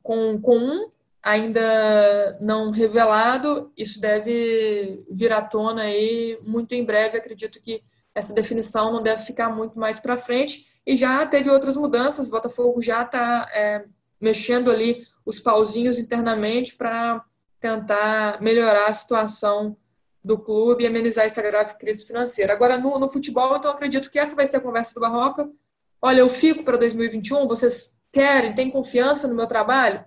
com, com um, ainda não revelado. Isso deve vir à tona aí muito em breve. Acredito que essa definição não deve ficar muito mais para frente. E já teve outras mudanças. O Botafogo já está é, mexendo ali os pauzinhos internamente para tentar melhorar a situação do clube e amenizar essa grave crise financeira. Agora, no, no futebol, então, acredito que essa vai ser a conversa do Barroca. Olha, eu fico para 2021, vocês querem, têm confiança no meu trabalho?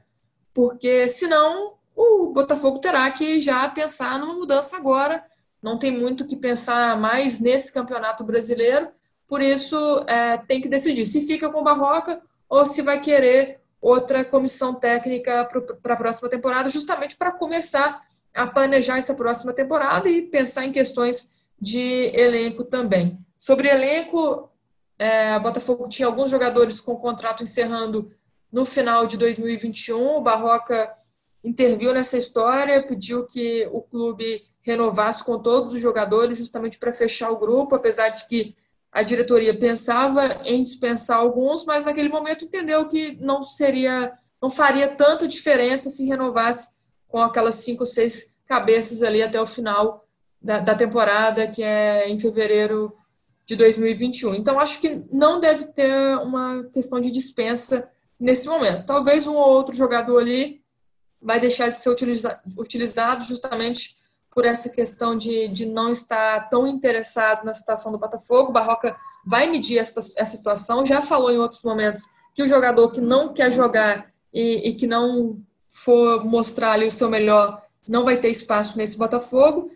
Porque, senão, o Botafogo terá que já pensar numa mudança agora. Não tem muito que pensar mais nesse campeonato brasileiro. Por isso, é, tem que decidir se fica com o Barroca ou se vai querer outra comissão técnica para a próxima temporada, justamente para começar a planejar essa próxima temporada e pensar em questões de elenco também. Sobre elenco, é, Botafogo tinha alguns jogadores com contrato encerrando no final de 2021. O Barroca interviu nessa história, pediu que o clube renovasse com todos os jogadores, justamente para fechar o grupo, apesar de que a diretoria pensava em dispensar alguns, mas naquele momento entendeu que não seria, não faria tanta diferença se renovasse com aquelas cinco seis cabeças ali até o final da, da temporada, que é em fevereiro de 2021. Então, acho que não deve ter uma questão de dispensa nesse momento. Talvez um ou outro jogador ali vai deixar de ser utiliza utilizado justamente por essa questão de, de não estar tão interessado na situação do Botafogo. O Barroca vai medir essa, essa situação. Já falou em outros momentos que o jogador que não quer jogar e, e que não for mostrar ali o seu melhor, não vai ter espaço nesse Botafogo.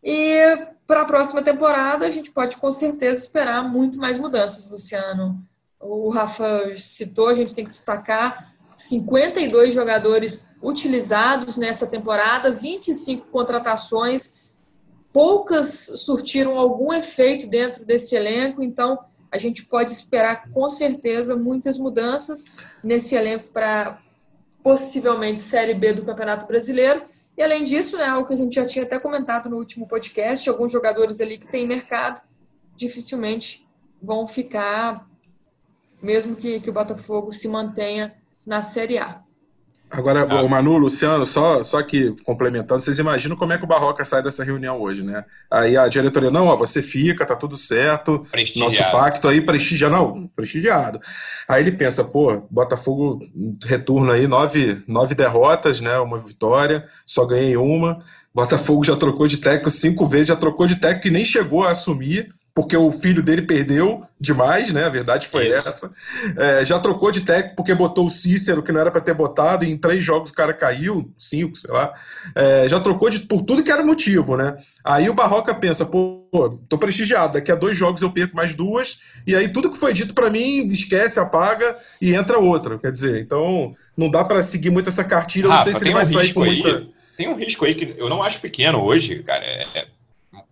E para a próxima temporada, a gente pode com certeza esperar muito mais mudanças, Luciano. O Rafa citou, a gente tem que destacar 52 jogadores utilizados nessa temporada, 25 contratações, poucas surtiram algum efeito dentro desse elenco, então a gente pode esperar com certeza muitas mudanças nesse elenco para possivelmente Série B do Campeonato Brasileiro. E além disso, né, algo que a gente já tinha até comentado no último podcast, alguns jogadores ali que têm mercado dificilmente vão ficar, mesmo que, que o Botafogo se mantenha na Série A. Agora, ah. o Manu, Luciano, só, só que complementando, vocês imaginam como é que o Barroca sai dessa reunião hoje, né? Aí a diretoria, não, ó, você fica, tá tudo certo, nosso pacto aí, prestigiado, não, prestigiado. Aí ele pensa, pô, Botafogo retorna aí nove, nove derrotas, né? Uma vitória, só ganhei uma. Botafogo já trocou de técnico cinco vezes, já trocou de técnico e nem chegou a assumir porque o filho dele perdeu demais, né? A verdade foi Isso. essa. É, já trocou de técnico porque botou o Cícero, que não era para ter botado, e em três jogos o cara caiu, cinco, sei lá. É, já trocou de, por tudo que era motivo, né? Aí o Barroca pensa, pô, tô prestigiado, daqui a dois jogos eu perco mais duas, e aí tudo que foi dito para mim, esquece, apaga e entra outra. Quer dizer, então não dá para seguir muito essa cartilha, Rafa, não sei se ele vai um sair com muita. Aí, tem um risco aí que eu não acho pequeno hoje, cara. É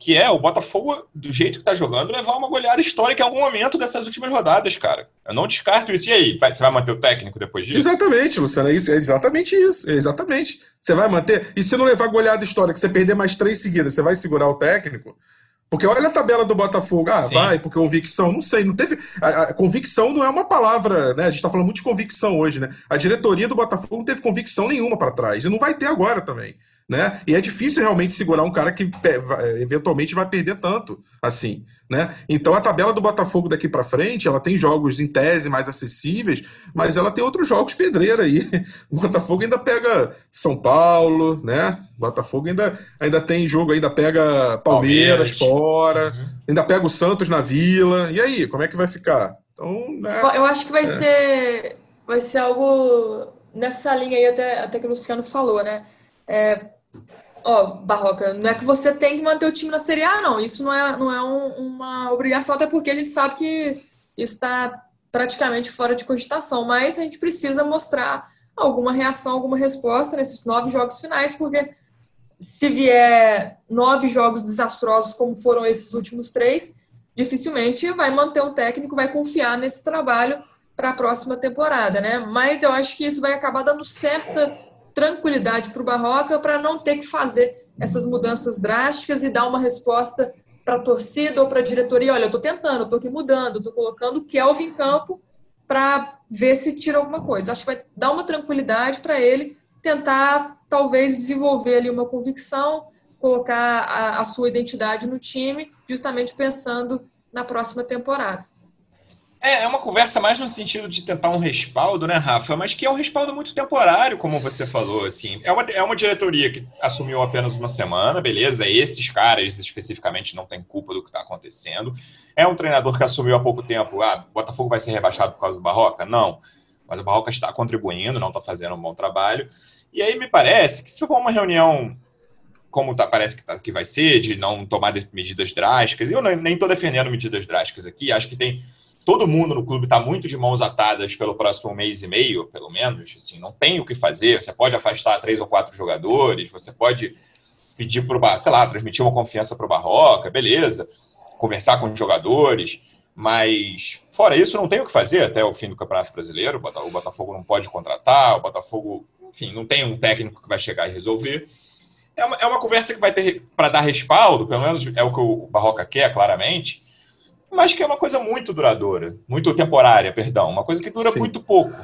que é o Botafogo, do jeito que tá jogando, levar uma goleada histórica em algum momento dessas últimas rodadas, cara. Eu não descarto isso. E aí, você vai manter o técnico depois disso? Exatamente, Luciano, é, isso, é exatamente isso. É exatamente. Você vai manter. E se não levar goleada histórica, você perder mais três seguidas, você vai segurar o técnico? Porque olha a tabela do Botafogo. Ah, Sim. vai, porque convicção, não sei, não teve. A, a, convicção não é uma palavra, né? A gente tá falando muito de convicção hoje, né? A diretoria do Botafogo não teve convicção nenhuma para trás. E não vai ter agora também. Né? E é difícil realmente segurar um cara que eventualmente vai perder tanto, assim, né? Então a tabela do Botafogo daqui para frente, ela tem jogos em tese mais acessíveis, mas ela tem outros jogos pedreira aí. *laughs* O Botafogo ainda pega São Paulo, né? O Botafogo ainda, ainda tem jogo, ainda pega Palmeiras, Palmeiras. fora, uhum. ainda pega o Santos na Vila. E aí, como é que vai ficar? Então, né? Eu acho que vai é. ser vai ser algo nessa linha aí até, até que o Luciano falou, né? É, ó, Barroca, não é que você tem que manter o time na Série A, não. Isso não é, não é um, uma obrigação, até porque a gente sabe que isso está praticamente fora de cogitação, mas a gente precisa mostrar alguma reação, alguma resposta nesses nove jogos finais, porque se vier nove jogos desastrosos como foram esses últimos três, dificilmente vai manter o técnico, vai confiar nesse trabalho para a próxima temporada, né? Mas eu acho que isso vai acabar dando certa tranquilidade para o Barroca para não ter que fazer essas mudanças drásticas e dar uma resposta para a torcida ou para a diretoria. Olha, eu estou tentando, estou aqui mudando, estou colocando o Kelvin em campo para ver se tira alguma coisa. Acho que vai dar uma tranquilidade para ele tentar, talvez, desenvolver ali uma convicção, colocar a, a sua identidade no time, justamente pensando na próxima temporada. É, é uma conversa mais no sentido de tentar um respaldo, né, Rafa? Mas que é um respaldo muito temporário, como você falou, assim. É uma, é uma diretoria que assumiu apenas uma semana, beleza? Esses caras especificamente não têm culpa do que está acontecendo. É um treinador que assumiu há pouco tempo. Ah, Botafogo vai ser rebaixado por causa do Barroca? Não. Mas o Barroca está contribuindo, não está fazendo um bom trabalho. E aí me parece que se for uma reunião como tá, parece que, tá, que vai ser, de não tomar medidas drásticas, eu nem estou defendendo medidas drásticas aqui, acho que tem todo mundo no clube está muito de mãos atadas pelo próximo mês e meio, pelo menos. Assim, não tem o que fazer. Você pode afastar três ou quatro jogadores, você pode pedir para o, sei lá, transmitir uma confiança para o Barroca, beleza. Conversar com os jogadores. Mas, fora isso, não tem o que fazer até o fim do Campeonato Brasileiro. O Botafogo não pode contratar, o Botafogo, enfim, não tem um técnico que vai chegar e resolver. É uma, é uma conversa que vai ter para dar respaldo, pelo menos é o que o Barroca quer, claramente mas que é uma coisa muito duradoura, muito temporária, perdão, uma coisa que dura Sim. muito pouco.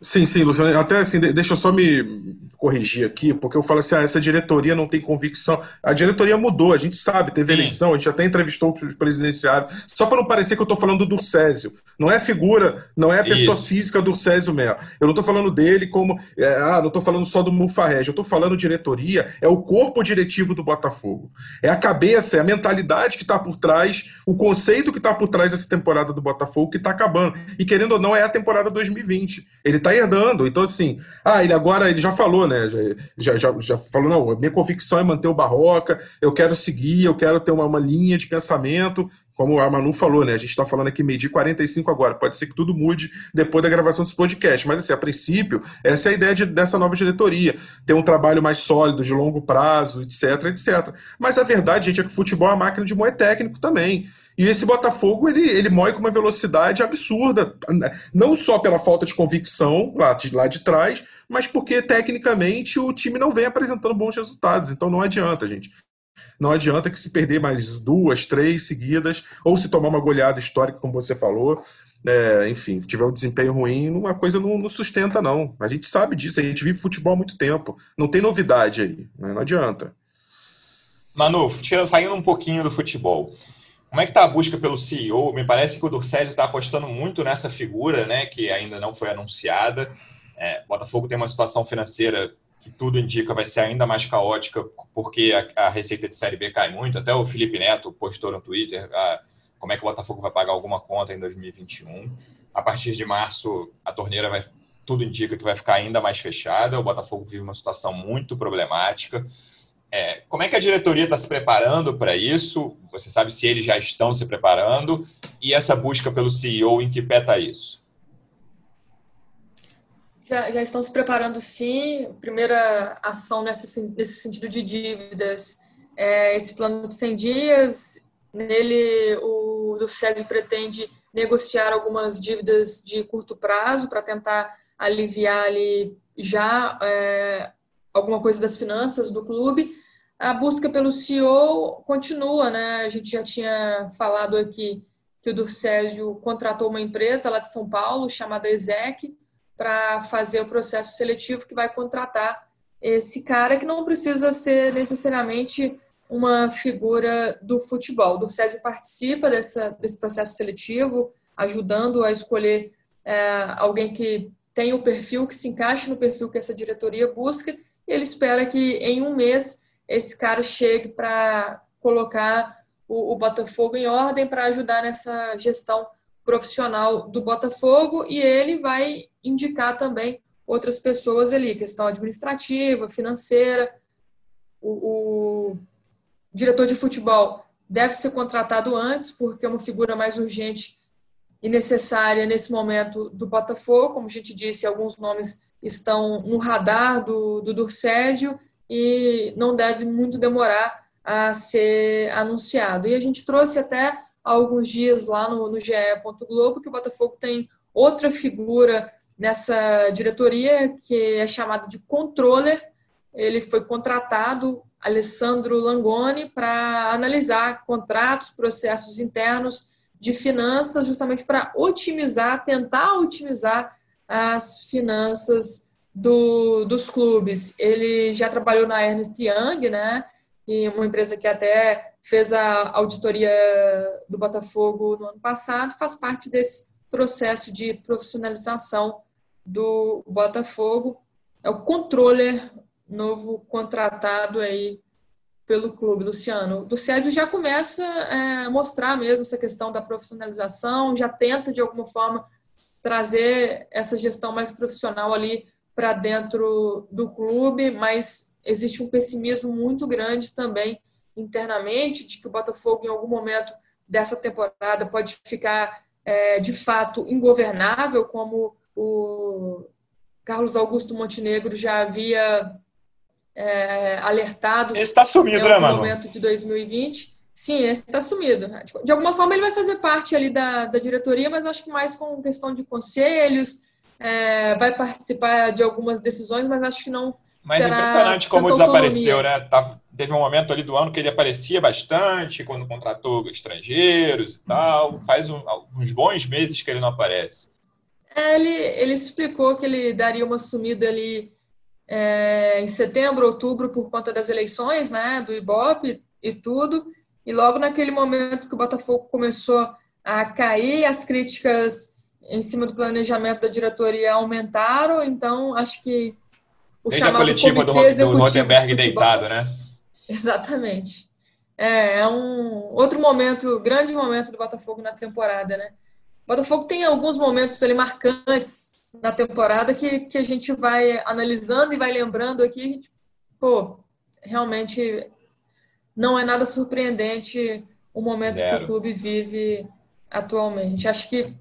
Sim, sim, Luciano. Até assim, deixa eu só me corrigir aqui, porque eu falo assim: ah, essa diretoria não tem convicção. A diretoria mudou, a gente sabe, teve sim. eleição, a gente até entrevistou os presidenciários. Só para não parecer que eu estou falando do Césio. Não é figura, não é a pessoa Isso. física do Césio Melo. Eu não estou falando dele como. É, ah, não estou falando só do Mufarrege. Eu estou falando diretoria, é o corpo diretivo do Botafogo. É a cabeça, é a mentalidade que está por trás, o conceito que está por trás dessa temporada do Botafogo que está acabando. E querendo ou não, é a temporada 2020. Ele está herdando. Então, assim, ah, ele agora ele já falou, né? Já, já, já falou, não, minha convicção é manter o Barroca, eu quero seguir, eu quero ter uma, uma linha de pensamento. Como a Manu falou, né? A gente está falando aqui meio de 45 agora. Pode ser que tudo mude depois da gravação desse podcast. Mas, assim, a princípio, essa é a ideia de, dessa nova diretoria. Ter um trabalho mais sólido, de longo prazo, etc, etc. Mas a verdade, gente, é que o futebol é uma máquina de moer técnico também. E esse Botafogo, ele, ele moe com uma velocidade absurda, não só pela falta de convicção lá de, lá de trás, mas porque tecnicamente o time não vem apresentando bons resultados. Então não adianta, gente. Não adianta que se perder mais duas, três seguidas, ou se tomar uma goleada histórica, como você falou, é, enfim, tiver um desempenho ruim, uma coisa não, não, sustenta, não. A gente sabe disso, a gente vive futebol há muito tempo. Não tem novidade aí, né? não adianta. Manu, saindo um pouquinho do futebol. Como é que está a busca pelo CEO? Me parece que o Dorcésio está apostando muito nessa figura, né, que ainda não foi anunciada. É, Botafogo tem uma situação financeira que tudo indica vai ser ainda mais caótica, porque a, a, receita de Série B cai muito. Até o Felipe Neto postou no Twitter ah, como é que o Botafogo vai pagar alguma conta em 2021. A partir de março, a torneira vai, tudo indica que vai ficar ainda mais fechada. O Botafogo vive uma situação muito problemática. É, como é que a diretoria está se preparando para isso? Você sabe se eles já estão se preparando? E essa busca pelo CEO, em que pé está isso? Já, já, estão se preparando, sim. Primeira ação nesse, nesse sentido de dívidas é esse plano de 100 dias. Nele, o do SESI pretende negociar algumas dívidas de curto prazo para tentar aliviar ali já é, alguma coisa das finanças do clube. A busca pelo CEO continua, né? A gente já tinha falado aqui que o Durcésio contratou uma empresa lá de São Paulo chamada Exec para fazer o processo seletivo que vai contratar esse cara que não precisa ser necessariamente uma figura do futebol. O Césio participa dessa, desse processo seletivo, ajudando a escolher é, alguém que tem o perfil, que se encaixe no perfil que essa diretoria busca, e ele espera que em um mês esse cara chegue para colocar o, o Botafogo em ordem, para ajudar nessa gestão profissional do Botafogo, e ele vai indicar também outras pessoas ali, questão administrativa, financeira. O, o diretor de futebol deve ser contratado antes, porque é uma figura mais urgente e necessária nesse momento do Botafogo. Como a gente disse, alguns nomes estão no radar do, do Durcédio e não deve muito demorar a ser anunciado. E a gente trouxe até alguns dias lá no, no GE. Globo que o Botafogo tem outra figura nessa diretoria que é chamada de controller. Ele foi contratado, Alessandro Langoni, para analisar contratos, processos internos de finanças, justamente para otimizar, tentar otimizar as finanças do, dos clubes. Ele já trabalhou na Ernst Young, né? E uma empresa que até fez a auditoria do Botafogo no ano passado, faz parte desse processo de profissionalização do Botafogo. É o controller novo contratado aí pelo clube, Luciano. Do Césio já começa é, a mostrar mesmo essa questão da profissionalização, já tenta de alguma forma trazer essa gestão mais profissional ali para dentro do clube, mas existe um pessimismo muito grande também internamente de que o Botafogo em algum momento dessa temporada pode ficar é, de fato ingovernável, como o Carlos Augusto Montenegro já havia é, alertado esse está sumido, né, mano? momento de 2020. Sim, esse está sumido. De alguma forma ele vai fazer parte ali da, da diretoria, mas acho que mais com questão de conselhos, é, vai participar de algumas decisões, mas acho que não. Mas é impressionante como desapareceu, né? Tá, teve um momento ali do ano que ele aparecia bastante, quando contratou estrangeiros e tal. Faz um, uns bons meses que ele não aparece. É, ele, ele explicou que ele daria uma sumida ali é, em setembro, outubro, por conta das eleições, né, do Ibope e tudo. E logo naquele momento que o Botafogo começou a cair, as críticas em cima do planejamento da diretoria aumentaram. Então, acho que o Desde chamado a coletiva do, do de deitado, né? Exatamente. É, é um outro momento, grande momento do Botafogo na temporada, né? O Botafogo tem alguns momentos ali marcantes na temporada que, que a gente vai analisando e vai lembrando aqui, a gente, pô, realmente não é nada surpreendente o momento Zero. que o clube vive atualmente. Acho que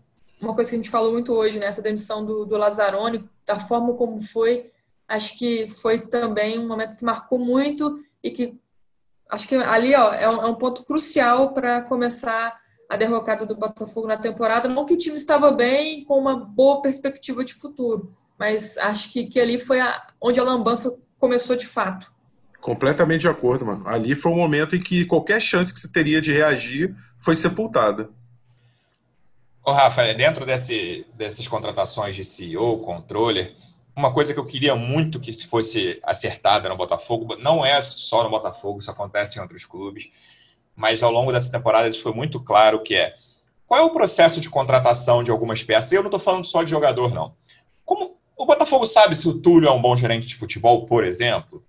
uma coisa que a gente falou muito hoje, né, essa demissão do, do Lazzaroni, da forma como foi, acho que foi também um momento que marcou muito e que acho que ali ó, é, um, é um ponto crucial para começar a derrocada do Botafogo na temporada. Não que o time estava bem, com uma boa perspectiva de futuro, mas acho que, que ali foi a, onde a lambança começou de fato. Completamente de acordo, mano. Ali foi o momento em que qualquer chance que você teria de reagir foi sepultada. Ô, Rafa, é dentro desse, dessas contratações de CEO, controller, uma coisa que eu queria muito que fosse acertada no Botafogo, não é só no Botafogo, isso acontece em outros clubes, mas ao longo dessa temporada isso foi muito claro que é qual é o processo de contratação de algumas peças? Eu não estou falando só de jogador, não. Como o Botafogo sabe se o Túlio é um bom gerente de futebol, por exemplo?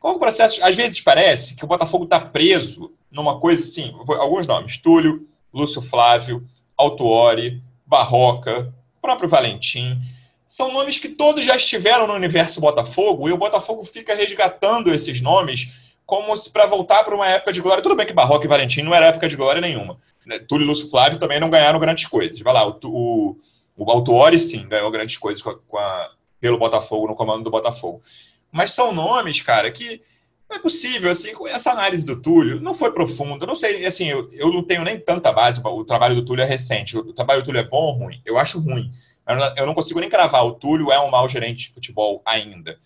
Qual é o processo? Às vezes parece que o Botafogo está preso numa coisa assim, alguns nomes: Túlio, Lúcio Flávio, Altuori, Barroca, próprio Valentim. São nomes que todos já estiveram no universo Botafogo e o Botafogo fica resgatando esses nomes como se para voltar para uma época de glória. Tudo bem que Barroca e Valentim não era época de glória nenhuma. Né? Túlio e Lúcio Flávio também não ganharam grandes coisas. Vai lá, o, o, o Autuori sim ganhou grandes coisas com a, com a, pelo Botafogo, no comando do Botafogo. Mas são nomes, cara, que não é possível, assim, essa análise do Túlio não foi profunda. Não sei, assim, eu, eu não tenho nem tanta base. O trabalho do Túlio é recente. O, trabalho do Túlio é bom ou ruim? Eu acho ruim. Eu não consigo nem cravar. O Túlio é um mau gerente de futebol ainda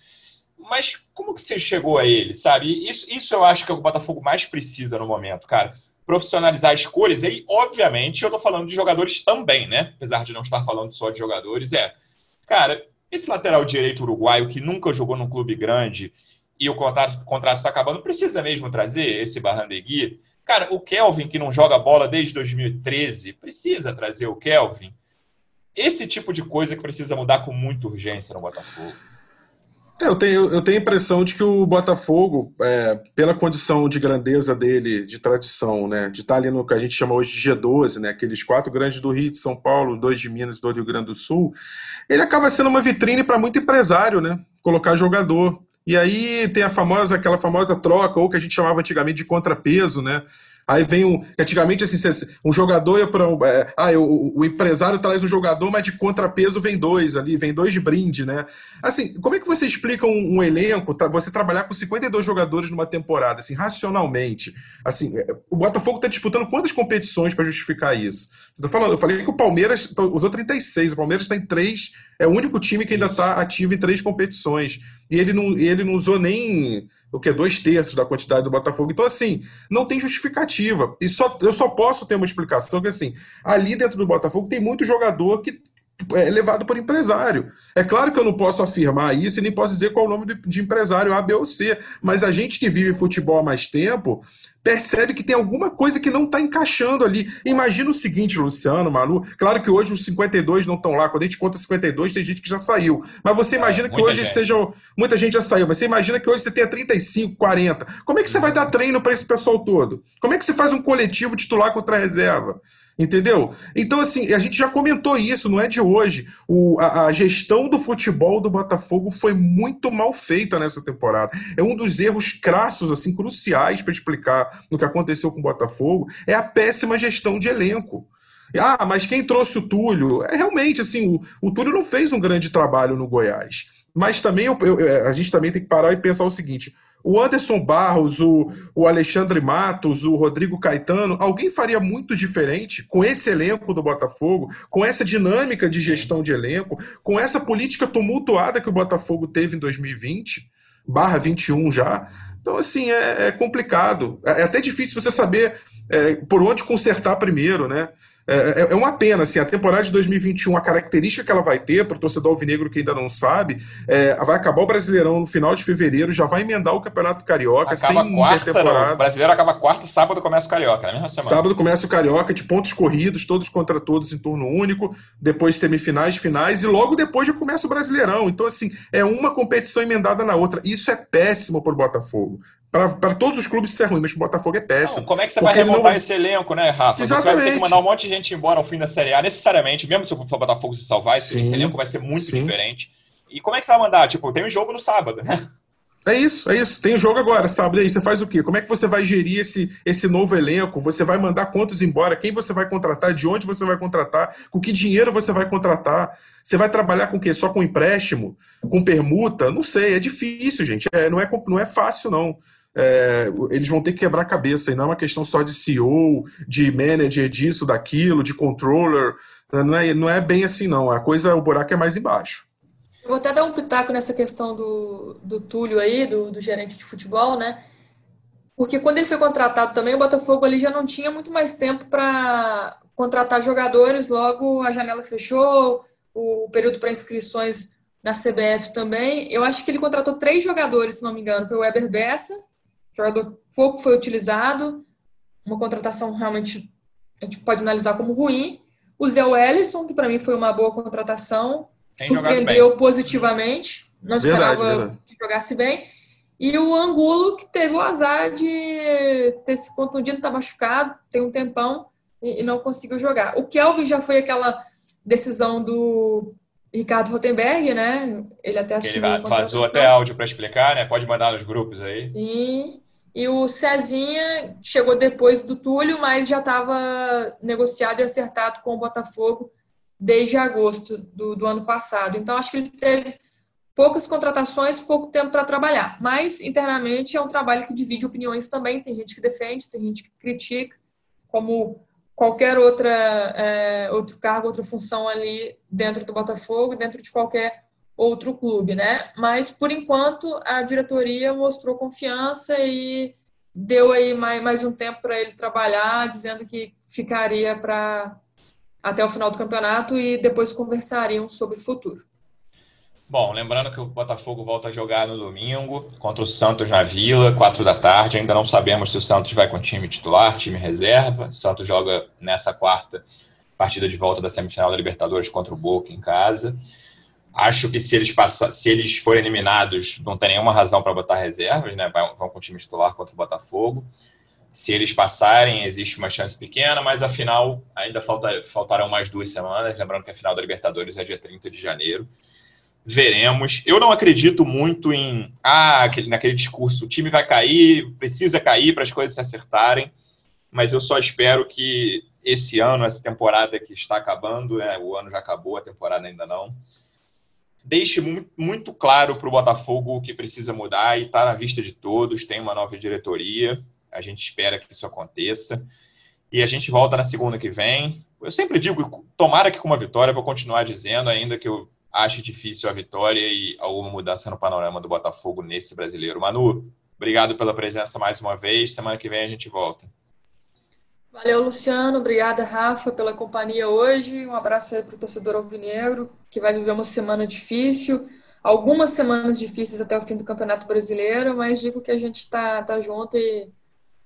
mas como que você chegou a ele, sabe? Isso, isso eu acho que é o Botafogo mais precisa no momento, cara. Profissionalizar escolhas. E aí, obviamente, eu tô falando de jogadores também, né? Apesar de não estar falando só de jogadores, é. Cara, esse lateral direito uruguaio que nunca jogou num clube grande e o contrato está acabando, precisa mesmo trazer esse Barrandegui? Cara, o Kelvin, que não joga bola desde 2013, precisa trazer o Kelvin? Esse tipo de coisa que precisa mudar com muita urgência no Botafogo. Eu tenho, eu tenho a impressão de que o Botafogo, é, pela condição de grandeza dele, de tradição, né, de estar ali no que a gente chama hoje de G12, né, aqueles quatro grandes do Rio de São Paulo, dois de Minas, dois do Rio Grande do Sul, ele acaba sendo uma vitrine para muito empresário, né, colocar jogador. E aí tem a famosa, aquela famosa troca, ou que a gente chamava antigamente de contrapeso, né? Aí vem um. Antigamente, assim, um jogador ia para. Um, é, ah, o, o, empresário traz um jogador, mas de contrapeso vem dois ali, vem dois de brinde, né? Assim, como é que você explica um, um elenco, você trabalhar com 52 jogadores numa temporada, assim, racionalmente? Assim, é, o Botafogo está disputando quantas competições para justificar isso? Eu, falando, eu falei que o Palmeiras usou 36, o Palmeiras está em três, é o único time que ainda está ativo em três competições. E ele não, ele não usou nem o que é dois terços da quantidade do Botafogo. Então, assim, não tem justificativa. E só, eu só posso ter uma explicação que, assim, ali dentro do Botafogo tem muito jogador que é levado por empresário. É claro que eu não posso afirmar isso e nem posso dizer qual é o nome de, empresário A, B ou C, mas a gente que vive futebol há mais tempo percebe que tem alguma coisa que não está encaixando ali. Imagina o seguinte, Luciano, Manu, claro que hoje os 52 não estão lá, quando a gente conta 52 tem gente que já saiu, mas você é, imagina que hoje gente. sejam, muita gente já saiu, mas você imagina que hoje você tenha 35, 40, como é que você vai dar treino para esse pessoal todo? Como é que você faz um coletivo titular contra a reserva? Entendeu? Então, assim, a gente já comentou isso, não é de hoje. O, a, a, gestão do futebol do Botafogo foi muito mal feita nessa temporada. É um dos erros crassos, assim, cruciais para explicar o que aconteceu com o Botafogo. É a péssima gestão de elenco. Ah, mas quem trouxe o Túlio? É realmente assim, o, o Túlio não fez um grande trabalho no Goiás. Mas também eu, eu, a gente também tem que parar e pensar o seguinte: o Anderson Barros, o, o Alexandre Matos, o Rodrigo Caetano, alguém faria muito diferente com esse elenco do Botafogo, com essa dinâmica de gestão de elenco, com essa política tumultuada que o Botafogo teve em 2020, barra 21 já. Então, assim, é, é complicado. É, é até difícil você saber é, por onde consertar primeiro, né? É, é, é, uma pena, assim, a temporada de 2021, a característica que ela vai ter, para o torcedor alvinegro que ainda não sabe, é, vai acabar o Brasileirão no final de fevereiro, já vai emendar o Campeonato Carioca, acaba sem quarta, temporada. O Brasileiro acaba quarta, sábado começa o Carioca, na mesma semana. Sábado começa o Carioca, de pontos corridos, todos contra todos em turno único, depois semifinais, finais, e logo depois já começa o Brasileirão. Então, assim, é uma competição emendada na outra. Isso é péssimo para o Botafogo para todos os clubes isso é ruim, mas o Botafogo é péssimo. Não, como é que você vai remontar esse elenco, né, Rafa? Exatamente. Você vai ter que mandar um monte de gente embora ao fim da Série A, necessariamente, mesmo se o Botafogo se salvar, sim, esse elenco vai ser muito sim. diferente. E como é que você vai mandar? Tipo, tem um jogo no sábado, né? É isso, é isso. Tem jogo agora, sábado. E aí você faz o quê? Como é que você vai gerir esse, esse novo elenco? Você vai mandar quantos embora? Quem você vai contratar? De onde você vai contratar? Com que dinheiro você vai contratar? Você vai trabalhar com o quê? Só com empréstimo? Com permuta? Não sei, é difícil, gente. É, não, é, não é fácil, não é, eles vão ter que quebrar a cabeça, e não é uma questão só de CEO, de manager, disso, daquilo, de controller. Não é, não é bem assim, não. A coisa, o buraco é mais embaixo. Eu vou até dar um pitaco nessa questão do, do Túlio aí, do, do gerente de futebol, né? Porque quando ele foi contratado também, o Botafogo ali já não tinha muito mais tempo para contratar jogadores, logo a janela fechou, o período para inscrições na CBF também. Eu acho que ele contratou três jogadores, se não me engano. Foi o Weber Bessa, jogador pouco foi utilizado, uma contratação realmente a gente pode analisar como ruim. O Zé Wellison, que para mim foi uma boa contratação, Tem surpreendeu positivamente, não esperava verdade, verdade. que jogasse bem. E o Angulo, que teve o azar de ter se contundido, está machucado, tem um tempão e, e não conseguiu jogar. O Kelvin já foi aquela decisão do Ricardo Rotenberg, né? Ele até assumiu Ele vazou até áudio para explicar, né? Pode mandar nos grupos aí. Sim. E o Cezinha chegou depois do Túlio, mas já estava negociado e acertado com o Botafogo desde agosto do, do ano passado. Então, acho que ele teve poucas contratações, pouco tempo para trabalhar. Mas, internamente, é um trabalho que divide opiniões também. Tem gente que defende, tem gente que critica, como qualquer outra, é, outro cargo, outra função ali dentro do Botafogo, dentro de qualquer outro clube, né? Mas por enquanto a diretoria mostrou confiança e deu aí mais, mais um tempo para ele trabalhar, dizendo que ficaria para até o final do campeonato e depois conversariam sobre o futuro. Bom, lembrando que o Botafogo volta a jogar no domingo contra o Santos na Vila, quatro da tarde. Ainda não sabemos se o Santos vai com time titular, time reserva. O Santos joga nessa quarta partida de volta da semifinal da Libertadores contra o Boca em casa. Acho que se eles, passar, se eles forem eliminados, não tem nenhuma razão para botar reservas, né? Vão com o time titular contra o Botafogo. Se eles passarem, existe uma chance pequena, mas afinal ainda falta, faltarão mais duas semanas. Lembrando que a final da Libertadores é dia 30 de janeiro. Veremos. Eu não acredito muito em ah, aquele, naquele discurso: o time vai cair, precisa cair para as coisas se acertarem. Mas eu só espero que esse ano, essa temporada que está acabando, né, o ano já acabou, a temporada ainda não, deixe muito claro para o Botafogo o que precisa mudar e está na vista de todos. Tem uma nova diretoria, a gente espera que isso aconteça. E a gente volta na segunda que vem. Eu sempre digo, tomara que com uma vitória, vou continuar dizendo, ainda que eu ache difícil a vitória e alguma mudança no panorama do Botafogo nesse brasileiro. Manu, obrigado pela presença mais uma vez. Semana que vem a gente volta. Valeu, Luciano. Obrigada, Rafa, pela companhia hoje. Um abraço aí para o torcedor alvinegro, que vai viver uma semana difícil, algumas semanas difíceis até o fim do Campeonato Brasileiro, mas digo que a gente está tá junto e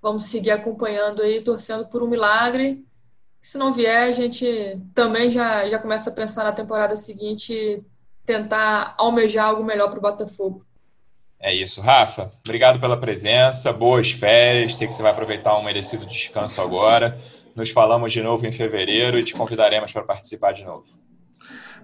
vamos seguir acompanhando aí, torcendo por um milagre. Se não vier, a gente também já, já começa a pensar na temporada seguinte, tentar almejar algo melhor para o Botafogo. É isso, Rafa. Obrigado pela presença, boas férias. Sei que você vai aproveitar um merecido descanso agora. Nos falamos de novo em fevereiro e te convidaremos para participar de novo.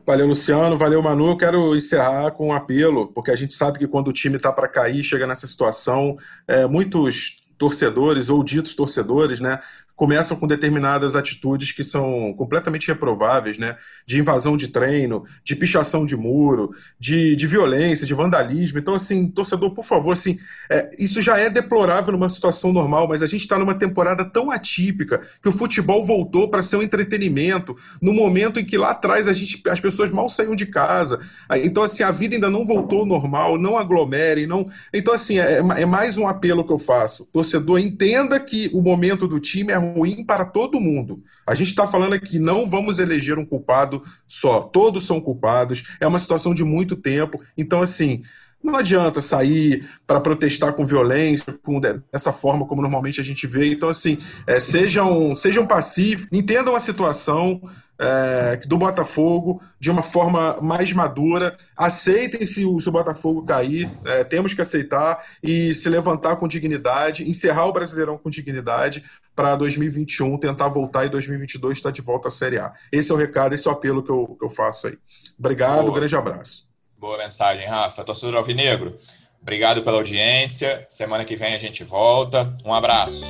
Valeu, Luciano. Valeu, Manu. Quero encerrar com um apelo, porque a gente sabe que quando o time está para cair, chega nessa situação, é, muitos torcedores ou ditos torcedores, né, começam com determinadas atitudes que são completamente reprováveis, né? De invasão de treino, de pichação de muro, de, de violência, de vandalismo. Então, assim, torcedor, por favor, assim, é, isso já é deplorável numa situação normal, mas a gente está numa temporada tão atípica que o futebol voltou para ser um entretenimento no momento em que lá atrás a gente, as pessoas mal saíam de casa. Então, assim, a vida ainda não voltou ao normal, não aglomerem, não. Então, assim, é, é mais um apelo que eu faço. Torcedor, entenda que o momento do time é ruim para todo mundo. A gente está falando aqui, não vamos eleger um culpado só. Todos são culpados. É uma situação de muito tempo. Então, assim, não adianta sair para protestar com violência, com dessa forma como normalmente a gente vê. Então, assim, é, sejam, sejam pacíficos, entendam a situação é, do Botafogo de uma forma mais madura. Aceitem se o, se o Botafogo cair, é, temos que aceitar e se levantar com dignidade, encerrar o Brasileirão com dignidade para 2021 tentar voltar e 2022 estar tá de volta à Série A. Esse é o recado, esse é o apelo que eu, que eu faço aí. Obrigado, Boa. grande abraço. Boa mensagem, Rafa. Torcedor Alvinegro, obrigado pela audiência. Semana que vem a gente volta. Um abraço.